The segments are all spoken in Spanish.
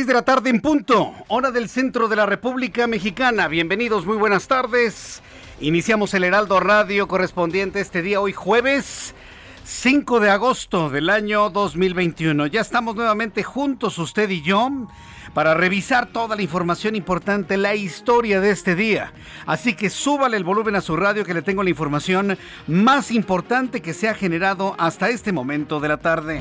6 de la tarde en punto, hora del centro de la República Mexicana. Bienvenidos, muy buenas tardes. Iniciamos el Heraldo Radio correspondiente este día, hoy jueves 5 de agosto del año 2021. Ya estamos nuevamente juntos, usted y yo, para revisar toda la información importante, la historia de este día. Así que súbale el volumen a su radio que le tengo la información más importante que se ha generado hasta este momento de la tarde.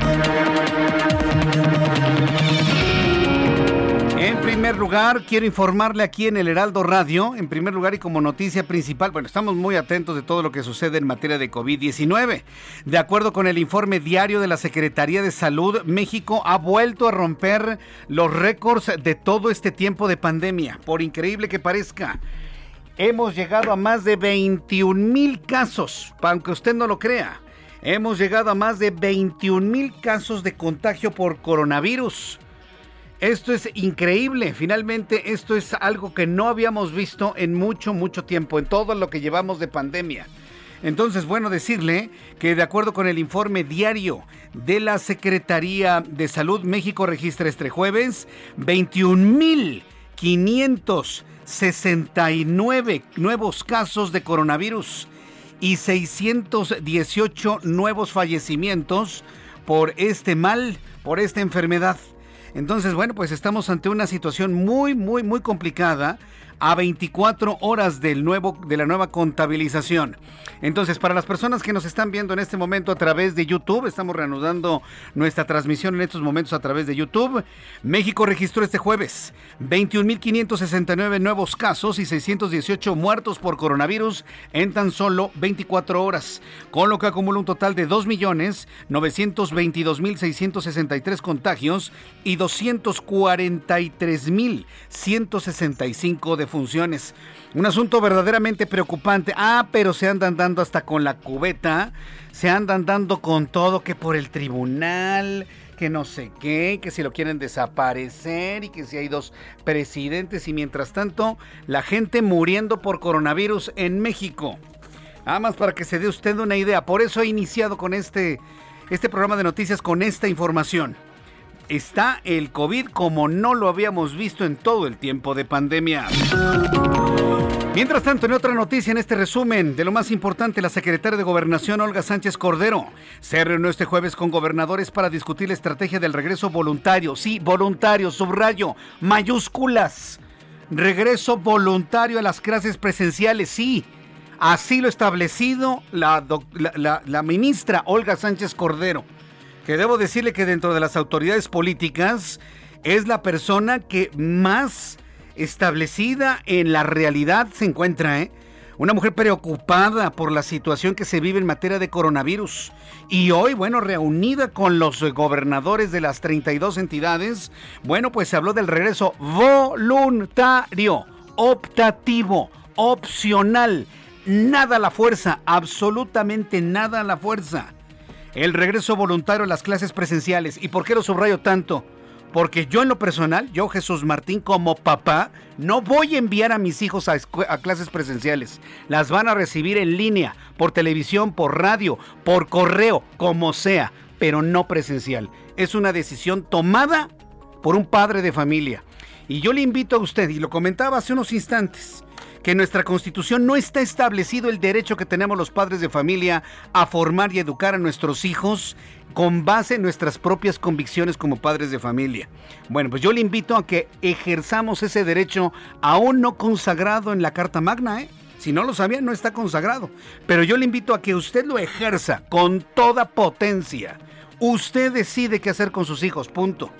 En primer lugar, quiero informarle aquí en el Heraldo Radio, en primer lugar y como noticia principal, bueno, estamos muy atentos de todo lo que sucede en materia de COVID-19. De acuerdo con el informe diario de la Secretaría de Salud, México ha vuelto a romper los récords de todo este tiempo de pandemia, por increíble que parezca. Hemos llegado a más de 21 mil casos, aunque usted no lo crea. Hemos llegado a más de 21 mil casos de contagio por coronavirus. Esto es increíble, finalmente esto es algo que no habíamos visto en mucho, mucho tiempo, en todo lo que llevamos de pandemia. Entonces, bueno decirle que de acuerdo con el informe diario de la Secretaría de Salud, México registra este jueves 21.569 nuevos casos de coronavirus y 618 nuevos fallecimientos por este mal, por esta enfermedad. Entonces, bueno, pues estamos ante una situación muy, muy, muy complicada a 24 horas del nuevo, de la nueva contabilización. Entonces, para las personas que nos están viendo en este momento a través de YouTube, estamos reanudando nuestra transmisión en estos momentos a través de YouTube. México registró este jueves 21.569 nuevos casos y 618 muertos por coronavirus en tan solo 24 horas, con lo que acumula un total de 2.922.663 contagios y 243.165 de funciones. Un asunto verdaderamente preocupante. Ah, pero se andan dando hasta con la cubeta, se andan dando con todo que por el tribunal, que no sé qué, que si lo quieren desaparecer y que si hay dos presidentes y mientras tanto la gente muriendo por coronavirus en México. Nada más para que se dé usted una idea. Por eso he iniciado con este, este programa de noticias con esta información está el COVID como no lo habíamos visto en todo el tiempo de pandemia. Mientras tanto, en otra noticia, en este resumen de lo más importante, la secretaria de Gobernación, Olga Sánchez Cordero, se reunió este jueves con gobernadores para discutir la estrategia del regreso voluntario. Sí, voluntario, subrayo, mayúsculas. Regreso voluntario a las clases presenciales, sí. Así lo establecido la ministra Olga Sánchez Cordero que debo decirle que dentro de las autoridades políticas es la persona que más establecida en la realidad se encuentra, ¿eh? Una mujer preocupada por la situación que se vive en materia de coronavirus. Y hoy, bueno, reunida con los gobernadores de las 32 entidades, bueno, pues se habló del regreso voluntario, optativo, opcional. Nada a la fuerza, absolutamente nada a la fuerza el regreso voluntario a las clases presenciales. ¿Y por qué lo subrayo tanto? Porque yo en lo personal, yo Jesús Martín como papá, no voy a enviar a mis hijos a, clases presenciales. Las van a recibir en línea, por televisión, por radio, por correo, como sea. pero no presencial. Es una decisión tomada por un padre de familia. Y yo le invito a usted, y lo comentaba hace unos instantes, que en nuestra constitución no está establecido el derecho que tenemos los padres de familia a formar y educar a nuestros hijos con base en nuestras propias convicciones como padres de familia. Bueno, pues yo le invito a que ejerzamos ese derecho aún no consagrado en la Carta Magna, ¿eh? Si no lo sabía, no está consagrado. Pero yo le invito a que usted lo ejerza con toda potencia. Usted decide qué hacer con sus hijos, punto.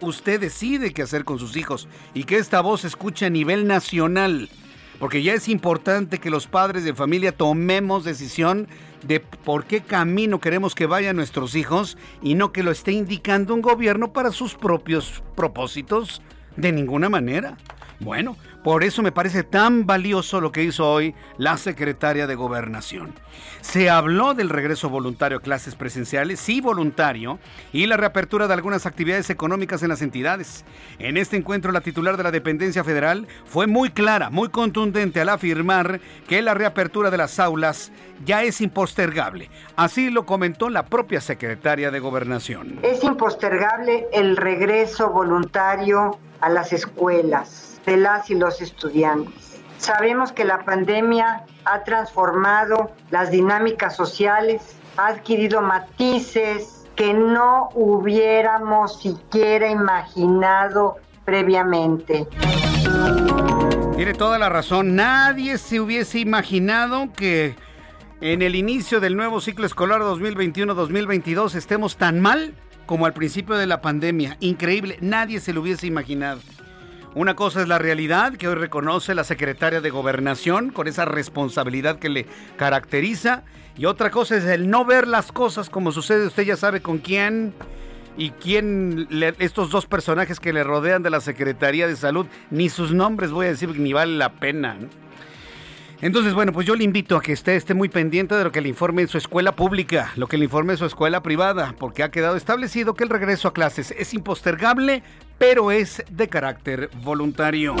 Usted decide qué hacer con sus hijos y que esta voz escuche a nivel nacional porque ya es importante que los padres de familia tomemos decisión de por qué camino queremos que vayan nuestros hijos y no que lo esté indicando un gobierno para sus propios propósitos de ninguna manera. Bueno, por eso me parece tan valioso lo que hizo hoy la secretaria de Gobernación. Se habló del regreso voluntario a clases presenciales, sí voluntario, y la reapertura de algunas actividades económicas en las entidades. En este encuentro, la titular de la dependencia federal fue muy clara, muy contundente al afirmar que la reapertura de las aulas ya es impostergable. Así lo comentó la propia secretaria de Gobernación. Es impostergable el regreso voluntario a las escuelas de las y los estudiantes. Sabemos que la pandemia ha transformado las dinámicas sociales, ha adquirido matices que no hubiéramos siquiera imaginado previamente. Tiene toda la razón. Nadie se hubiese imaginado que en el inicio del nuevo ciclo escolar 2021-2022 estemos tan mal como al principio de la pandemia. Increíble, nadie se lo hubiese imaginado. Una cosa es la realidad que hoy reconoce la secretaria de Gobernación con esa responsabilidad que le caracteriza y otra cosa es el no ver las cosas como sucede, usted ya sabe con quién y quién, estos dos personajes que le rodean de la Secretaría de Salud, ni sus nombres voy a decir ni vale la pena. Entonces, bueno, pues yo le invito a que esté, esté muy pendiente de lo que le informe en su escuela pública, lo que le informe en su escuela privada, porque ha quedado establecido que el regreso a clases es impostergable, pero es de carácter voluntario.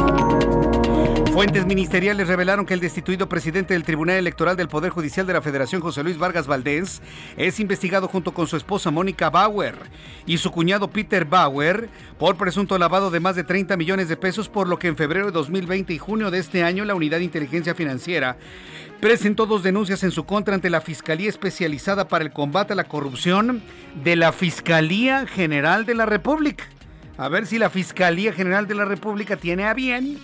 Fuentes ministeriales revelaron que el destituido presidente del Tribunal Electoral del Poder Judicial de la Federación, José Luis Vargas Valdés, es investigado junto con su esposa Mónica Bauer y su cuñado Peter Bauer por presunto lavado de más de 30 millones de pesos, por lo que en febrero de 2020 y junio de este año la Unidad de Inteligencia Financiera presentó dos denuncias en su contra ante la Fiscalía Especializada para el Combate a la Corrupción de la Fiscalía General de la República. A ver si la Fiscalía General de la República tiene a bien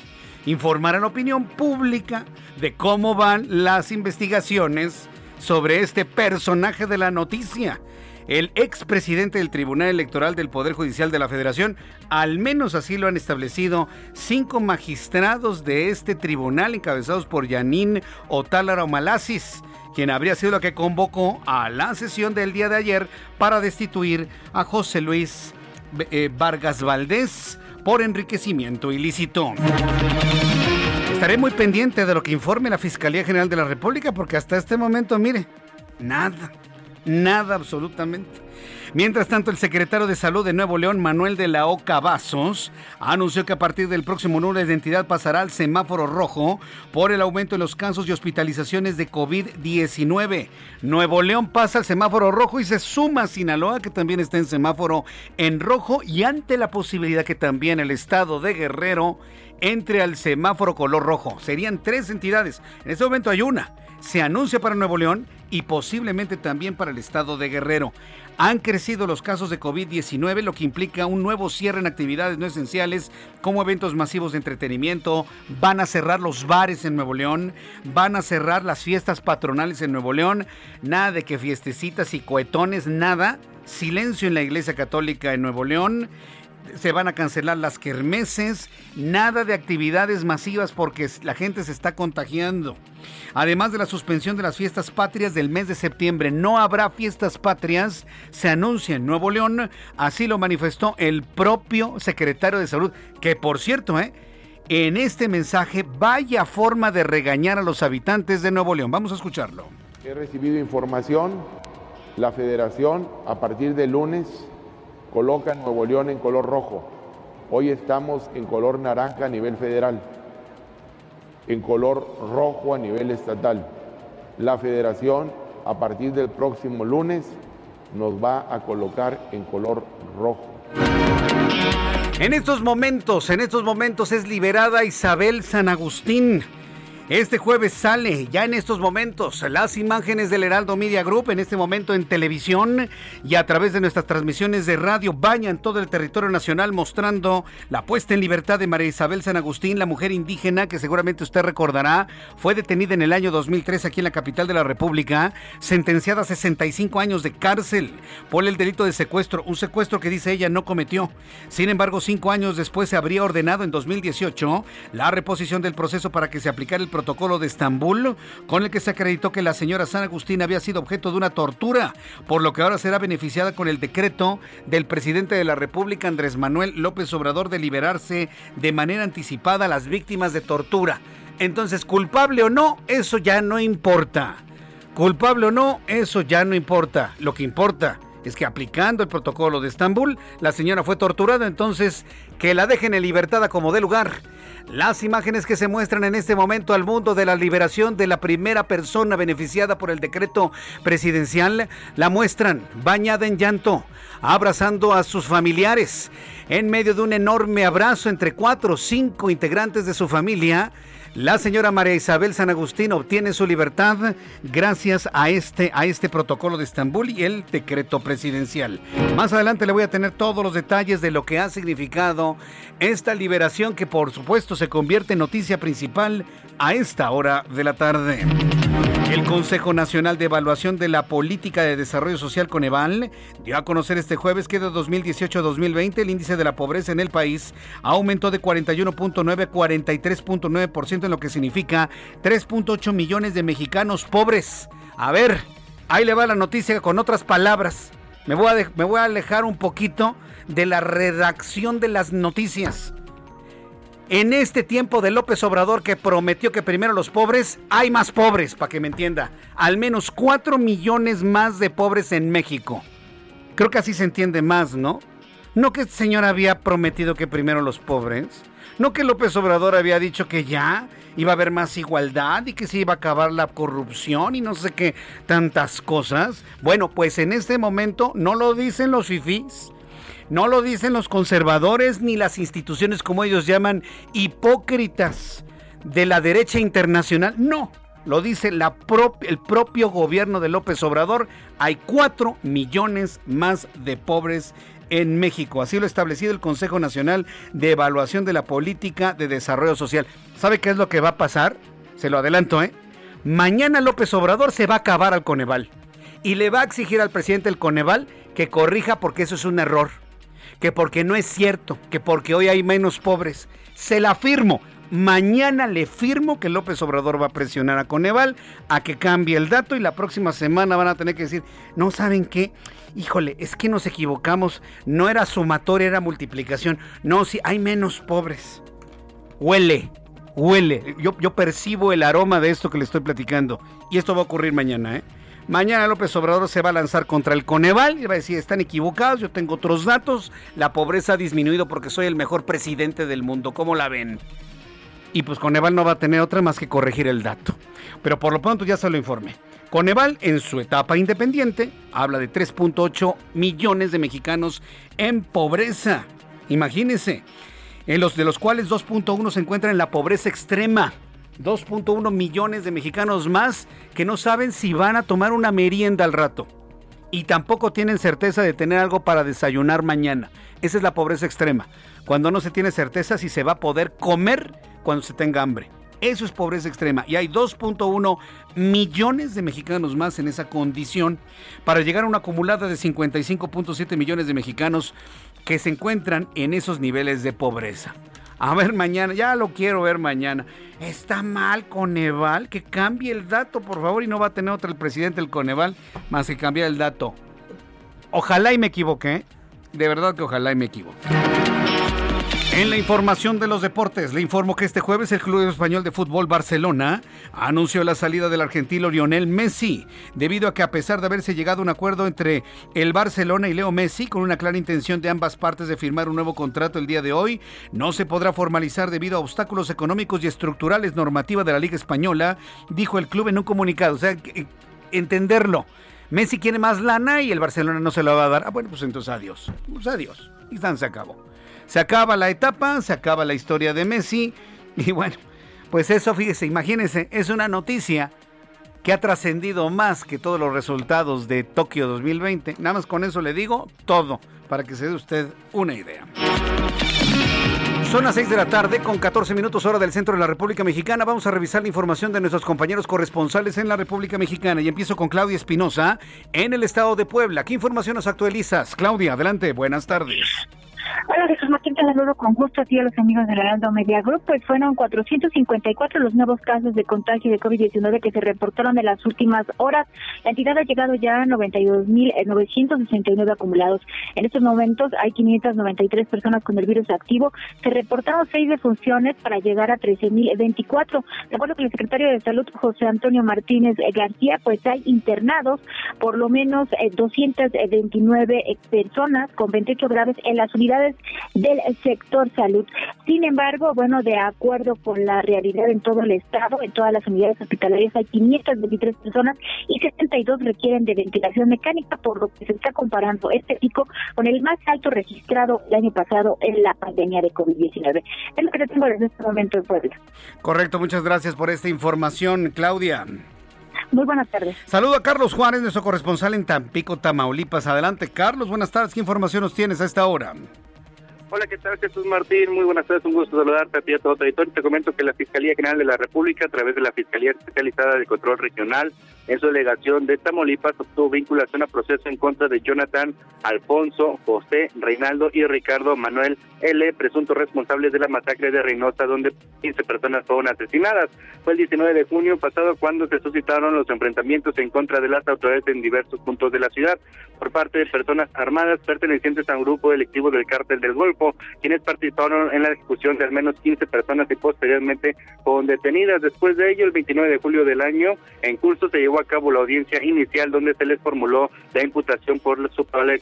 informar a la opinión pública de cómo van las investigaciones sobre este personaje de la noticia. El expresidente del Tribunal Electoral del Poder Judicial de la Federación, al menos así lo han establecido cinco magistrados de este tribunal encabezados por Yanín Otálara Malasis, quien habría sido la que convocó a la sesión del día de ayer para destituir a José Luis eh, Vargas Valdés por enriquecimiento ilícito. Estaré muy pendiente de lo que informe la Fiscalía General de la República porque hasta este momento, mire, nada, nada absolutamente. Mientras tanto, el secretario de Salud de Nuevo León, Manuel de la Oca Vasos, anunció que a partir del próximo lunes la entidad pasará al semáforo rojo por el aumento de los casos y hospitalizaciones de COVID-19. Nuevo León pasa al semáforo rojo y se suma a Sinaloa, que también está en semáforo en rojo, y ante la posibilidad que también el estado de Guerrero entre al semáforo color rojo. Serían tres entidades. En este momento hay una. Se anuncia para Nuevo León y posiblemente también para el estado de Guerrero. Han crecido los casos de COVID-19, lo que implica un nuevo cierre en actividades no esenciales como eventos masivos de entretenimiento. Van a cerrar los bares en Nuevo León, van a cerrar las fiestas patronales en Nuevo León. Nada de que fiestecitas y cohetones, nada. Silencio en la Iglesia Católica en Nuevo León se van a cancelar las kermeses, nada de actividades masivas porque la gente se está contagiando. Además de la suspensión de las fiestas patrias del mes de septiembre, no habrá fiestas patrias, se anuncia en Nuevo León, así lo manifestó el propio secretario de Salud, que por cierto, ¿eh? en este mensaje vaya forma de regañar a los habitantes de Nuevo León. Vamos a escucharlo. He recibido información, la federación a partir de lunes coloca Nuevo León en color rojo. Hoy estamos en color naranja a nivel federal, en color rojo a nivel estatal. La federación, a partir del próximo lunes, nos va a colocar en color rojo. En estos momentos, en estos momentos es liberada Isabel San Agustín. Este jueves sale ya en estos momentos las imágenes del Heraldo Media Group, en este momento en televisión y a través de nuestras transmisiones de radio, bañan todo el territorio nacional mostrando la puesta en libertad de María Isabel San Agustín, la mujer indígena que seguramente usted recordará, fue detenida en el año 2003 aquí en la capital de la República, sentenciada a 65 años de cárcel por el delito de secuestro, un secuestro que dice ella no cometió. Sin embargo, cinco años después se habría ordenado en 2018 la reposición del proceso para que se aplicara el protocolo de Estambul, con el que se acreditó que la señora San Agustín había sido objeto de una tortura, por lo que ahora será beneficiada con el decreto del presidente de la República, Andrés Manuel López Obrador, de liberarse de manera anticipada a las víctimas de tortura. Entonces, culpable o no, eso ya no importa. Culpable o no, eso ya no importa. Lo que importa es que aplicando el protocolo de Estambul, la señora fue torturada, entonces que la dejen en libertad a como dé lugar. Las imágenes que se muestran en este momento al mundo de la liberación de la primera persona beneficiada por el decreto presidencial la muestran bañada en llanto, abrazando a sus familiares. En medio de un enorme abrazo entre cuatro o cinco integrantes de su familia, la señora María Isabel San Agustín obtiene su libertad gracias a este, a este protocolo de Estambul y el decreto presidencial. Más adelante le voy a tener todos los detalles de lo que ha significado esta liberación que por supuesto se convierte en noticia principal a esta hora de la tarde. El Consejo Nacional de Evaluación de la Política de Desarrollo Social Coneval dio a conocer este jueves que de 2018 a 2020 el índice de la pobreza en el país aumentó de 41.9 a 43.9% en lo que significa 3.8 millones de mexicanos pobres. A ver, ahí le va la noticia con otras palabras. Me voy a, me voy a alejar un poquito de la redacción de las noticias. En este tiempo de López Obrador que prometió que primero los pobres, hay más pobres, para que me entienda. Al menos 4 millones más de pobres en México. Creo que así se entiende más, ¿no? No que este señor había prometido que primero los pobres. No que López Obrador había dicho que ya iba a haber más igualdad y que se iba a acabar la corrupción y no sé qué tantas cosas. Bueno, pues en este momento no lo dicen los fifís. No lo dicen los conservadores ni las instituciones como ellos llaman hipócritas de la derecha internacional. No, lo dice el propio gobierno de López Obrador. Hay cuatro millones más de pobres en México. Así lo ha establecido el Consejo Nacional de Evaluación de la Política de Desarrollo Social. ¿Sabe qué es lo que va a pasar? Se lo adelanto, ¿eh? Mañana López Obrador se va a acabar al Coneval y le va a exigir al presidente del Coneval que corrija porque eso es un error que porque no es cierto, que porque hoy hay menos pobres. Se la firmo. Mañana le firmo que López Obrador va a presionar a Coneval a que cambie el dato y la próxima semana van a tener que decir, no saben qué, híjole, es que nos equivocamos, no era sumatoria, era multiplicación. No, sí, hay menos pobres. Huele, huele. Yo, yo percibo el aroma de esto que le estoy platicando. Y esto va a ocurrir mañana, ¿eh? Mañana López Obrador se va a lanzar contra el Coneval y va a decir, están equivocados, yo tengo otros datos, la pobreza ha disminuido porque soy el mejor presidente del mundo, ¿cómo la ven? Y pues Coneval no va a tener otra más que corregir el dato. Pero por lo pronto ya se lo informé. Coneval en su etapa independiente habla de 3.8 millones de mexicanos en pobreza. Imagínense, en los de los cuales 2.1 se encuentran en la pobreza extrema. 2.1 millones de mexicanos más que no saben si van a tomar una merienda al rato. Y tampoco tienen certeza de tener algo para desayunar mañana. Esa es la pobreza extrema. Cuando no se tiene certeza si se va a poder comer cuando se tenga hambre. Eso es pobreza extrema. Y hay 2.1 millones de mexicanos más en esa condición para llegar a una acumulada de 55.7 millones de mexicanos que se encuentran en esos niveles de pobreza. A ver mañana, ya lo quiero ver mañana. Está mal Coneval, que cambie el dato, por favor, y no va a tener otro el presidente del Coneval más que cambiar el dato. Ojalá y me equivoque, ¿eh? de verdad que ojalá y me equivoque. En la información de los deportes, le informo que este jueves el Club Español de Fútbol Barcelona anunció la salida del argentino Lionel Messi, debido a que a pesar de haberse llegado a un acuerdo entre el Barcelona y Leo Messi, con una clara intención de ambas partes de firmar un nuevo contrato el día de hoy, no se podrá formalizar debido a obstáculos económicos y estructurales normativa de la Liga Española, dijo el club en un comunicado. O sea, entenderlo. Messi quiere más lana y el Barcelona no se la va a dar. Ah, bueno, pues entonces adiós. Pues adiós. Y se acabó. Se acaba la etapa, se acaba la historia de Messi. Y bueno, pues eso, fíjese, imagínense, es una noticia que ha trascendido más que todos los resultados de Tokio 2020. Nada más con eso le digo todo, para que se dé usted una idea. Son las 6 de la tarde con 14 minutos hora del centro de la República Mexicana. Vamos a revisar la información de nuestros compañeros corresponsales en la República Mexicana y empiezo con Claudia Espinosa en el estado de Puebla. ¿Qué información nos actualizas? Claudia, adelante, buenas tardes. Hola Jesús Martín, te saludo con gusto a ti y a los amigos del Heraldo Media Group. Pues fueron 454 los nuevos casos de contagio de COVID-19 que se reportaron en las últimas horas. La entidad ha llegado ya a 92.969 acumulados. En estos momentos hay 593 personas con el virus activo. Se reportaron seis defunciones para llegar a 13.024. De acuerdo con el secretario de Salud, José Antonio Martínez García, pues hay internados por lo menos 229 eh, personas con 28 graves en las unidades del sector salud. Sin embargo, bueno, de acuerdo con la realidad en todo el estado, en todas las unidades hospitalarias hay 523 personas y 72 requieren de ventilación mecánica, por lo que se está comparando este pico con el más alto registrado el año pasado en la pandemia de COVID-19. Es lo que tengo desde este momento en Puebla. Correcto, muchas gracias por esta información, Claudia. Muy buenas tardes. Saludo a Carlos Juárez, nuestro corresponsal en Tampico, Tamaulipas. Adelante, Carlos, buenas tardes. ¿Qué información nos tienes a esta hora? Hola, ¿qué tal Jesús Martín? Muy buenas tardes, un gusto saludarte a ti y a todo tu Te comento que la Fiscalía General de la República, a través de la Fiscalía Especializada de Control Regional, en su delegación de Tamaulipas, obtuvo vinculación a proceso en contra de Jonathan, Alfonso, José, Reinaldo y Ricardo Manuel L., presuntos responsables de la masacre de Reynosa, donde 15 personas fueron asesinadas. Fue el 19 de junio pasado cuando se suscitaron los enfrentamientos en contra de las autoridades en diversos puntos de la ciudad por parte de personas armadas pertenecientes a un grupo delictivo del cártel del Golfo, quienes participaron en la ejecución de al menos 15 personas y posteriormente fueron detenidas. Después de ello, el 29 de julio del año, en curso se llevó a cabo la audiencia inicial donde se les formuló la imputación por su probable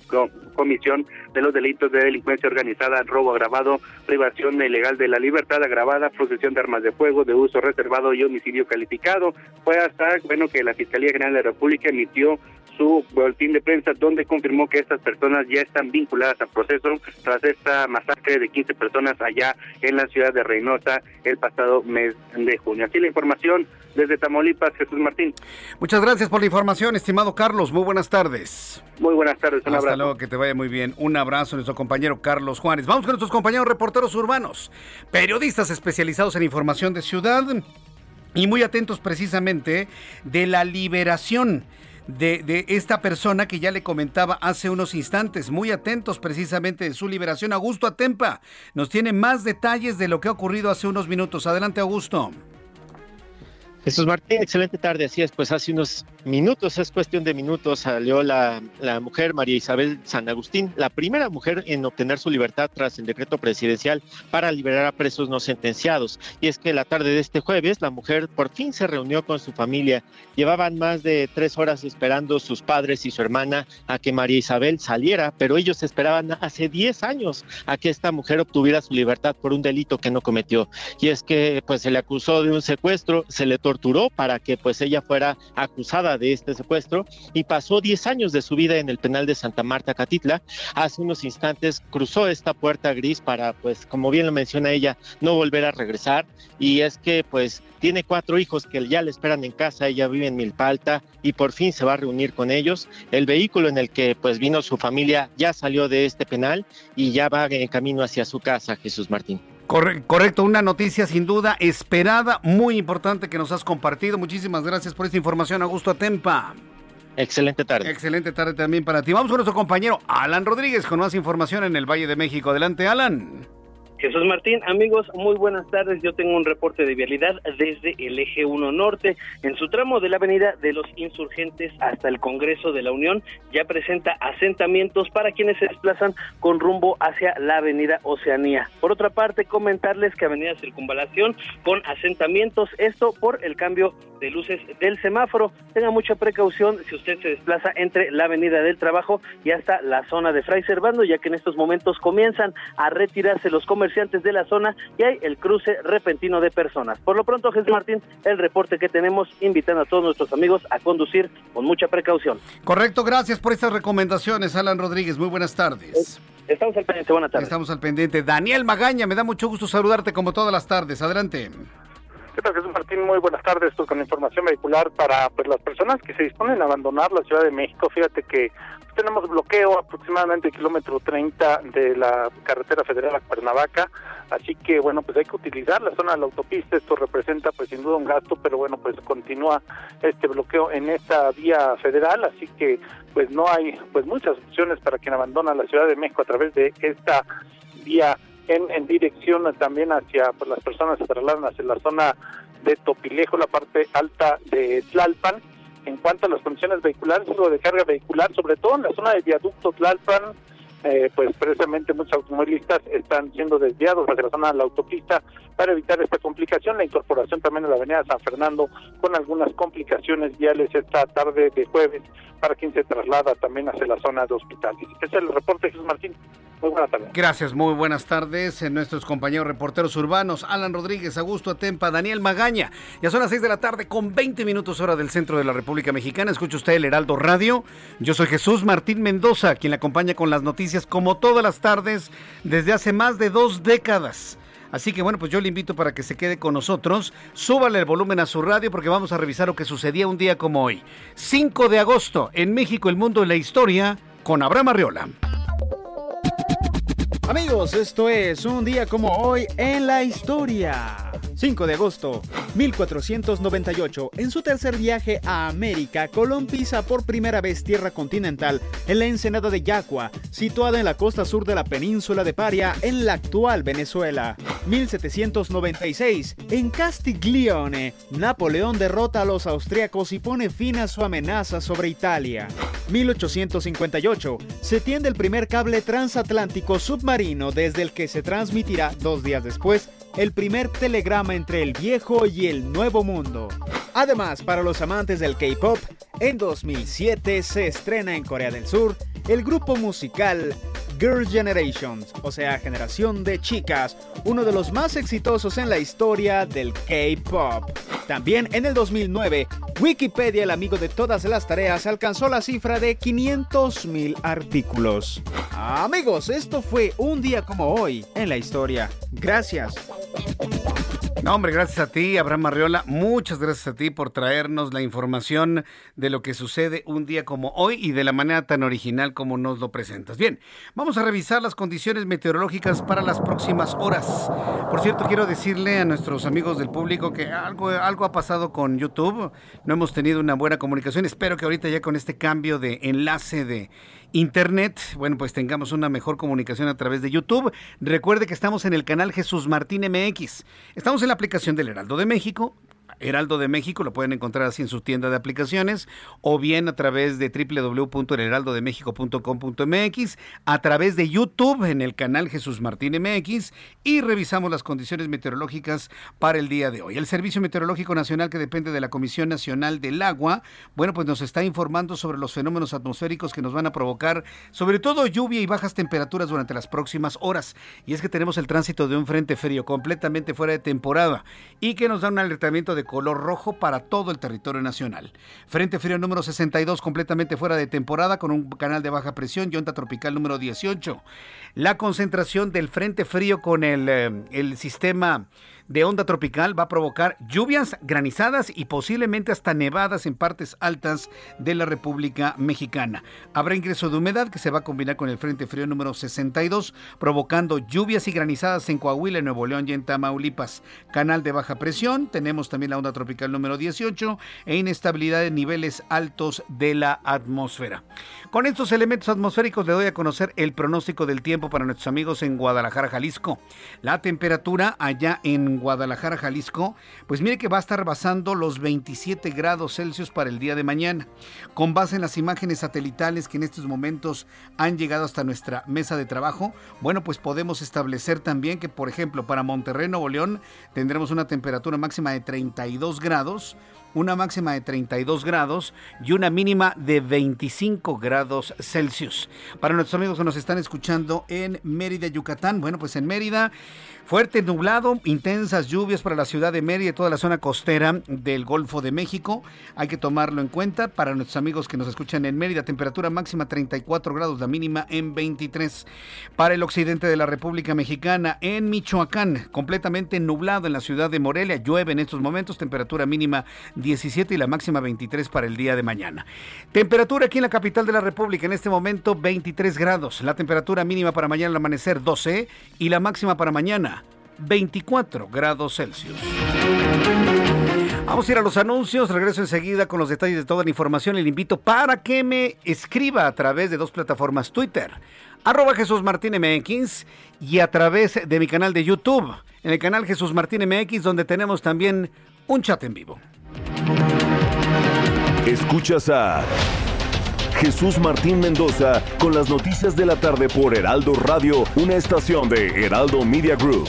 comisión de los delitos de delincuencia organizada, robo agravado, privación ilegal de la libertad agravada, posesión de armas de fuego, de uso reservado y homicidio calificado. Fue hasta, bueno, que la Fiscalía General de la República emitió su boletín de prensa donde confirmó que estas personas ya están vinculadas al proceso tras esta masacre de 15 personas allá en la ciudad de Reynosa el pasado mes de junio. Así la información desde Tamaulipas, Jesús Martín. Muchas gracias por la información, estimado Carlos. Muy buenas tardes. Muy buenas tardes, un Hasta luego, que te vaya muy bien. Un abrazo a nuestro compañero Carlos Juárez. Vamos con nuestros compañeros reporteros urbanos, periodistas especializados en información de ciudad y muy atentos precisamente de la liberación de, esta persona que ya le comentaba hace unos instantes, muy atentos precisamente de su liberación. Augusto Atempa nos tiene más detalles de lo que ha ocurrido hace unos minutos. Adelante, Augusto. Jesús Martín, excelente tarde. Así es, pues hace unos minutos, es cuestión de minutos, salió la, la, mujer María Isabel San Agustín, la primera mujer en obtener su libertad tras el decreto presidencial para liberar a presos no sentenciados. Y es que la tarde de este jueves, la mujer por fin se reunió con su familia. Llevaban más de tres horas esperando sus padres y su hermana a que María Isabel saliera, pero ellos esperaban hace diez años a que esta mujer obtuviera su libertad por un delito que no cometió. Y es que pues se le acusó de un secuestro, se le torturó para que pues ella fuera acusada de este secuestro y pasó 10 años de su vida en el penal de Santa Marta Catitla. Hace unos instantes cruzó esta puerta gris para pues como bien lo menciona ella no volver a regresar y es que pues tiene cuatro hijos que ya le esperan en casa, ella vive en Milpalta y por fin se va a reunir con ellos. El vehículo en el que pues vino su familia ya salió de este penal y ya va en camino hacia su casa, Jesús Martín correcto, una noticia sin duda esperada, muy importante que nos has compartido. Muchísimas gracias por esta información, Augusto Atempa. Excelente tarde. Excelente tarde también para ti. Vamos con nuestro compañero Alan Rodríguez con más información en el Valle de México. Adelante, Alan. Jesús Martín, amigos, muy buenas tardes. Yo tengo un reporte de vialidad desde el eje 1 norte. En su tramo de la avenida de los insurgentes hasta el Congreso de la Unión ya presenta asentamientos para quienes se desplazan con rumbo hacia la avenida Oceanía. Por otra parte, comentarles que avenida Circunvalación con asentamientos, esto por el cambio de luces del semáforo. Tenga mucha precaución si usted se desplaza entre la avenida del trabajo y hasta la zona de Fray Servando, ya que en estos momentos comienzan a retirarse los comercios comerciantes de la zona y hay el cruce repentino de personas. Por lo pronto, Jesús Martín, el reporte que tenemos invitando a todos nuestros amigos a conducir con mucha precaución. Correcto, gracias por estas recomendaciones, Alan Rodríguez. Muy buenas tardes. Estamos al pendiente, buenas tardes. Estamos al pendiente. Daniel Magaña, me da mucho gusto saludarte como todas las tardes. Adelante. ¿Qué tal, Jesús Martín? Muy buenas tardes. Pues con información vehicular para pues, las personas que se disponen a abandonar la Ciudad de México. Fíjate que tenemos bloqueo aproximadamente kilómetro 30 de la carretera federal a Cuernavaca, así que bueno, pues hay que utilizar la zona de la autopista, esto representa pues sin duda un gasto, pero bueno, pues continúa este bloqueo en esta vía federal, así que pues no hay pues muchas opciones para quien abandona la Ciudad de México a través de esta vía en, en dirección también hacia pues las personas se trasladan hacia la zona de Topilejo, la parte alta de Tlalpan, en cuanto a las condiciones vehiculares o de carga vehicular, sobre todo en la zona de viaducto Tlalpan, eh, pues precisamente muchos automovilistas están siendo desviados hacia la zona de la autopista para evitar esta complicación. La incorporación también a la avenida San Fernando con algunas complicaciones viales esta tarde de jueves para quien se traslada también hacia la zona de hospitales. Este es el reporte, Jesús Martín. Muy buenas tardes. Gracias, muy buenas tardes. En nuestros compañeros reporteros urbanos, Alan Rodríguez, Augusto Atempa, Daniel Magaña. Ya son las 6 de la tarde con 20 minutos hora del centro de la República Mexicana. Escucha usted el Heraldo Radio. Yo soy Jesús Martín Mendoza, quien le acompaña con las noticias como todas las tardes desde hace más de dos décadas. Así que bueno, pues yo le invito para que se quede con nosotros. Súbale el volumen a su radio porque vamos a revisar lo que sucedía un día como hoy. 5 de agosto, en México, el mundo y la historia, con Abraham Arriola. Amigos, esto es un día como hoy en la historia. 5 de agosto, 1498. En su tercer viaje a América, Colón pisa por primera vez tierra continental en la ensenada de Yaqua, situada en la costa sur de la península de Paria, en la actual Venezuela. 1796. En Castiglione, Napoleón derrota a los austriacos y pone fin a su amenaza sobre Italia. 1858. Se tiende el primer cable transatlántico submarino desde el que se transmitirá dos días después el primer telegrama entre el viejo y el nuevo mundo. Además, para los amantes del K-Pop, en 2007 se estrena en Corea del Sur el grupo musical Girl Generations, o sea, generación de chicas, uno de los más exitosos en la historia del K-Pop. También en el 2009, Wikipedia, el amigo de todas las tareas, alcanzó la cifra de 500.000 artículos. Amigos, esto fue un día como hoy en la historia. Gracias. No, hombre, gracias a ti, Abraham Arriola. Muchas gracias a ti por traernos la información de lo que sucede un día como hoy y de la manera tan original como nos lo presentas. Bien, vamos a revisar las condiciones meteorológicas para las próximas horas. Por cierto, quiero decirle a nuestros amigos del público que algo, algo ha pasado con YouTube. No hemos tenido una buena comunicación. Espero que ahorita ya con este cambio de enlace de internet, bueno, pues tengamos una mejor comunicación a través de YouTube. Recuerde que estamos en el canal Jesús Martín MX. Estamos en la aplicación del Heraldo de México. Heraldo de México, lo pueden encontrar así en su tienda de aplicaciones o bien a través de www.heraldodemexico.com.mx, a través de YouTube en el canal Jesús Martín MX y revisamos las condiciones meteorológicas para el día de hoy. El Servicio Meteorológico Nacional que depende de la Comisión Nacional del Agua, bueno, pues nos está informando sobre los fenómenos atmosféricos que nos van a provocar sobre todo lluvia y bajas temperaturas durante las próximas horas. Y es que tenemos el tránsito de un frente frío completamente fuera de temporada y que nos da un alertamiento de color rojo para todo el territorio nacional. Frente frío número 62 completamente fuera de temporada con un canal de baja presión y tropical número 18. La concentración del frente frío con el, eh, el sistema de onda tropical va a provocar lluvias, granizadas y posiblemente hasta nevadas en partes altas de la República Mexicana. Habrá ingreso de humedad que se va a combinar con el Frente Frío número 62, provocando lluvias y granizadas en Coahuila, Nuevo León y en Tamaulipas. Canal de baja presión, tenemos también la onda tropical número 18 e inestabilidad en niveles altos de la atmósfera. Con estos elementos atmosféricos le doy a conocer el pronóstico del tiempo para nuestros amigos en Guadalajara, Jalisco. La temperatura allá en Guadalajara, Jalisco, pues mire que va a estar basando los 27 grados Celsius para el día de mañana. Con base en las imágenes satelitales que en estos momentos han llegado hasta nuestra mesa de trabajo, bueno, pues podemos establecer también que, por ejemplo, para Monterrey, Nuevo León, tendremos una temperatura máxima de 32 grados una máxima de 32 grados y una mínima de 25 grados Celsius. Para nuestros amigos que nos están escuchando en Mérida, Yucatán, bueno, pues en Mérida Fuerte nublado, intensas lluvias para la ciudad de Mérida y toda la zona costera del Golfo de México. Hay que tomarlo en cuenta para nuestros amigos que nos escuchan en Mérida. Temperatura máxima 34 grados, la mínima en 23. Para el occidente de la República Mexicana, en Michoacán, completamente nublado en la ciudad de Morelia. Llueve en estos momentos, temperatura mínima 17 y la máxima 23 para el día de mañana. Temperatura aquí en la capital de la República en este momento 23 grados. La temperatura mínima para mañana al amanecer 12 y la máxima para mañana 24 grados Celsius. Vamos a ir a los anuncios, regreso enseguida con los detalles de toda la información y le invito para que me escriba a través de dos plataformas Twitter, arroba Jesús Martín MX y a través de mi canal de YouTube, en el canal Jesús Martín MX, donde tenemos también un chat en vivo. Escuchas a Jesús Martín Mendoza con las noticias de la tarde por Heraldo Radio, una estación de Heraldo Media Group.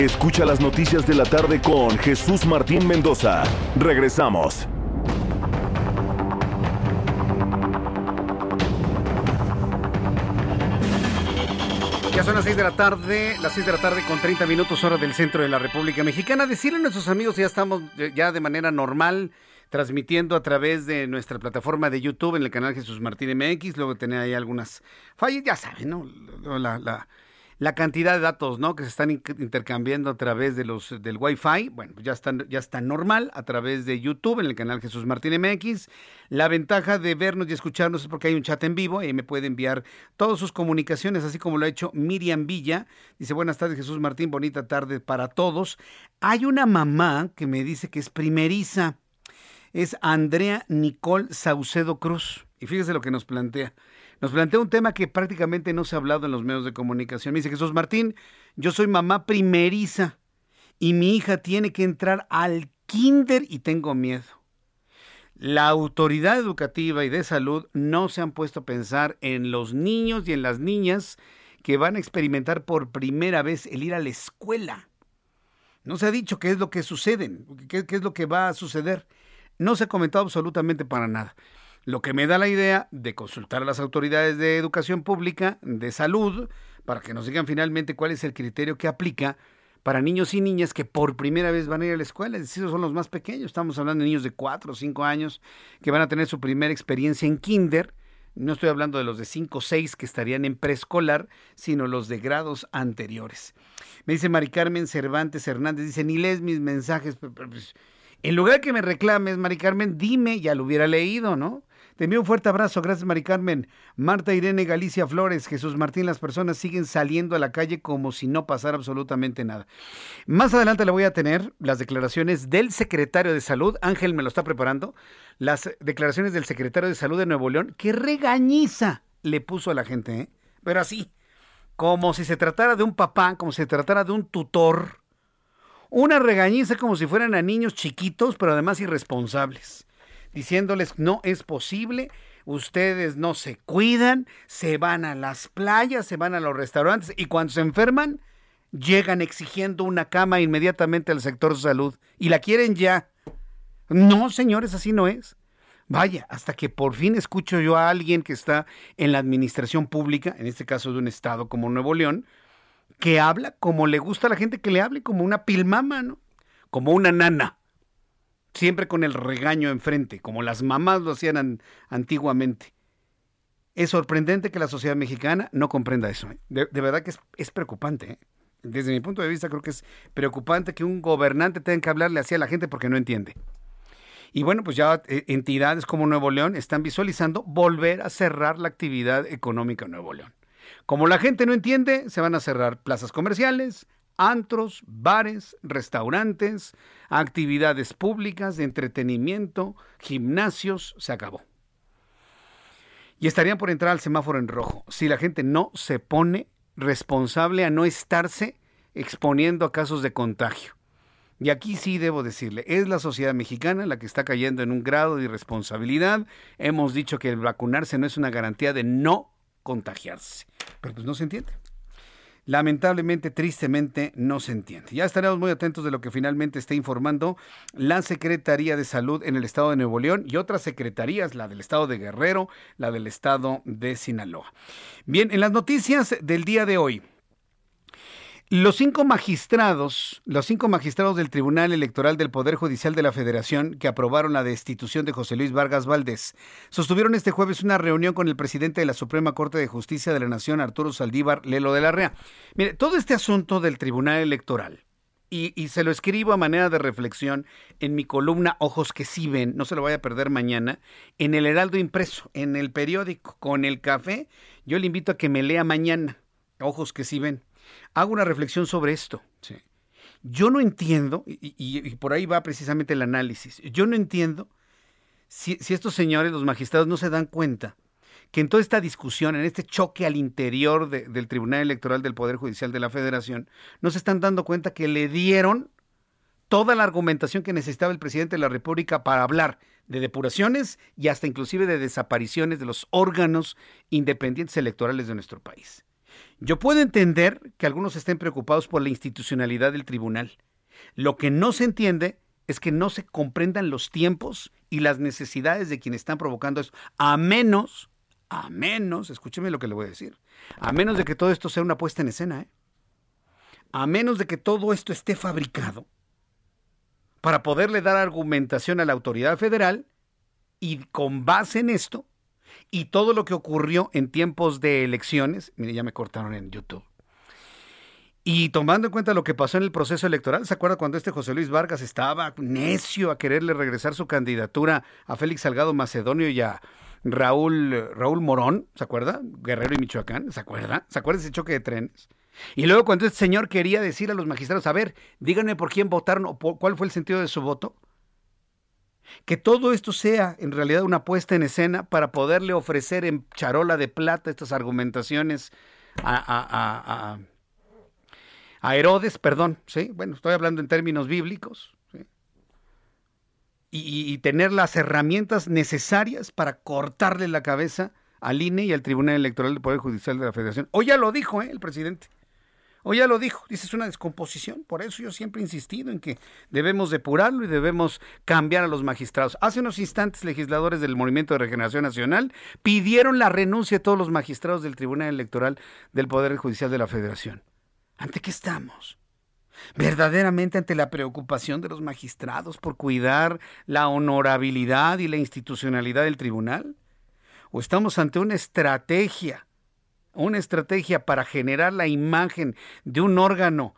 Escucha las noticias de la tarde con Jesús Martín Mendoza. Regresamos. Ya son las 6 de la tarde, las 6 de la tarde con 30 minutos hora del centro de la República Mexicana. Decirle a nuestros amigos, ya estamos ya de manera normal transmitiendo a través de nuestra plataforma de YouTube en el canal Jesús Martín MX. Luego tener ahí algunas fallas, ya saben, ¿no? La, la, la cantidad de datos ¿no? que se están intercambiando a través de los del Wi-Fi, bueno, ya están, ya está normal a través de YouTube en el canal Jesús Martín MX. La ventaja de vernos y escucharnos es porque hay un chat en vivo y me puede enviar todas sus comunicaciones, así como lo ha hecho Miriam Villa. Dice, buenas tardes Jesús Martín, bonita tarde para todos. Hay una mamá que me dice que es primeriza. Es Andrea Nicole Saucedo Cruz. Y fíjese lo que nos plantea nos plantea un tema que prácticamente no se ha hablado en los medios de comunicación. Me dice Jesús Martín, yo soy mamá primeriza y mi hija tiene que entrar al kinder y tengo miedo. La autoridad educativa y de salud no se han puesto a pensar en los niños y en las niñas que van a experimentar por primera vez el ir a la escuela. No se ha dicho qué es lo que sucede, qué, qué es lo que va a suceder. No se ha comentado absolutamente para nada. Lo que me da la idea de consultar a las autoridades de educación pública, de salud, para que nos digan finalmente cuál es el criterio que aplica para niños y niñas que por primera vez van a ir a la escuela, es decir, son los más pequeños, estamos hablando de niños de 4 o 5 años que van a tener su primera experiencia en kinder, no estoy hablando de los de 5 o 6 que estarían en preescolar, sino los de grados anteriores. Me dice Mari Carmen Cervantes Hernández, dice, ni lees mis mensajes, pues, en lugar de que me reclames, Mari Carmen, dime, ya lo hubiera leído, ¿no? Te envío un fuerte abrazo, gracias Mari Carmen. Marta Irene Galicia Flores, Jesús Martín, las personas siguen saliendo a la calle como si no pasara absolutamente nada. Más adelante le voy a tener las declaraciones del secretario de Salud, Ángel me lo está preparando, las declaraciones del secretario de Salud de Nuevo León, que regañiza le puso a la gente, ¿eh? pero así, como si se tratara de un papá, como si se tratara de un tutor. Una regañiza como si fueran a niños chiquitos, pero además irresponsables diciéndoles no es posible, ustedes no se cuidan, se van a las playas, se van a los restaurantes y cuando se enferman, llegan exigiendo una cama inmediatamente al sector salud y la quieren ya. No, señores, así no es. Vaya, hasta que por fin escucho yo a alguien que está en la administración pública, en este caso de un estado como Nuevo León, que habla como le gusta a la gente que le hable, como una pilmama, ¿no? Como una nana siempre con el regaño enfrente, como las mamás lo hacían antiguamente. Es sorprendente que la sociedad mexicana no comprenda eso. ¿eh? De, verdad que es, preocupante. ¿eh? Desde mi punto de vista creo que es preocupante que un gobernante tenga que hablarle así a la gente porque no entiende. Y bueno, pues ya eh, entidades como Nuevo León están visualizando volver a cerrar la actividad económica en Nuevo León. Como la gente no entiende, se van a cerrar plazas comerciales, antros, bares, restaurantes, actividades públicas de entretenimiento, gimnasios, se acabó. Y estarían por entrar al semáforo en rojo si la gente no se pone responsable a no estarse exponiendo a casos de contagio. Y aquí sí debo decirle, es la sociedad mexicana la que está cayendo en un grado de irresponsabilidad. Hemos dicho que el vacunarse no es una garantía de no contagiarse, pero pues no se entiende. Lamentablemente, tristemente, no se entiende. Ya estaremos muy atentos de lo que finalmente esté informando la Secretaría de Salud en el estado de Nuevo León y otras secretarías, la del estado de Guerrero, la del estado de Sinaloa. Bien, en las noticias del día de hoy, los cinco magistrados, los cinco magistrados del Tribunal Electoral del Poder Judicial de la Federación que aprobaron la destitución de José Luis Vargas Valdés, sostuvieron este jueves una reunión con el presidente de la Suprema Corte de Justicia de la Nación, Arturo Saldívar Lelo de la Rea. Mire, todo este asunto del Tribunal Electoral, y, y, se lo escribo a manera de reflexión en mi columna Ojos que sí ven, no se lo vaya a perder mañana, en el Heraldo Impreso, en el periódico, con el café. Yo le invito a que me lea mañana, Ojos que sí ven hago una reflexión sobre esto. Yo no entiendo, y, por ahí va precisamente el análisis, yo no entiendo si, estos señores, los magistrados, no se dan cuenta que en toda esta discusión, en este choque al interior del Tribunal Electoral del Poder Judicial de la Federación, no se están dando cuenta que le dieron toda la argumentación que necesitaba el presidente de la República para hablar de depuraciones y hasta inclusive de desapariciones de los órganos independientes electorales de nuestro país. Yo puedo entender que algunos estén preocupados por la institucionalidad del tribunal. Lo que no se entiende es que no se comprendan los tiempos y las necesidades de quienes están provocando eso, a menos, a menos, escúcheme lo que le voy a decir, a menos de que todo esto sea una puesta en escena, ¿eh? a menos de que todo esto esté fabricado para poderle dar argumentación a la autoridad federal y con base en esto y todo lo que ocurrió en tiempos de elecciones, mire, ya me cortaron en YouTube. Y tomando en cuenta lo que pasó en el proceso electoral, ¿se acuerda cuando este José Luis Vargas estaba necio a quererle regresar su candidatura a Félix Salgado Macedonio y a Raúl, Raúl Morón? ¿Se acuerda? Guerrero y Michoacán, ¿se acuerda? ¿Se acuerda ese choque de trenes? Y luego cuando este señor quería decir a los magistrados, a ver, díganme por quién votaron o cuál fue el sentido de su voto, que todo esto sea en realidad una puesta en escena para poderle ofrecer en charola de plata estas argumentaciones a, a, Herodes, perdón, ¿sí? Bueno, estoy hablando en términos bíblicos, y, y, tener las herramientas necesarias para cortarle la cabeza al INE y al Tribunal Electoral del Poder Judicial de la Federación. Hoy ya lo dijo ¿eh? el presidente. O ya lo dijo, dice, es una descomposición. Por eso yo siempre he insistido en que debemos depurarlo y debemos cambiar a los magistrados. Hace unos instantes, legisladores del Movimiento de Regeneración Nacional pidieron la renuncia de todos los magistrados del Tribunal Electoral del Poder Judicial de la Federación. ¿Ante qué estamos? verdaderamente ante la preocupación de los magistrados por cuidar la honorabilidad y la institucionalidad del tribunal? ¿O estamos ante una estrategia una estrategia para generar la imagen de un órgano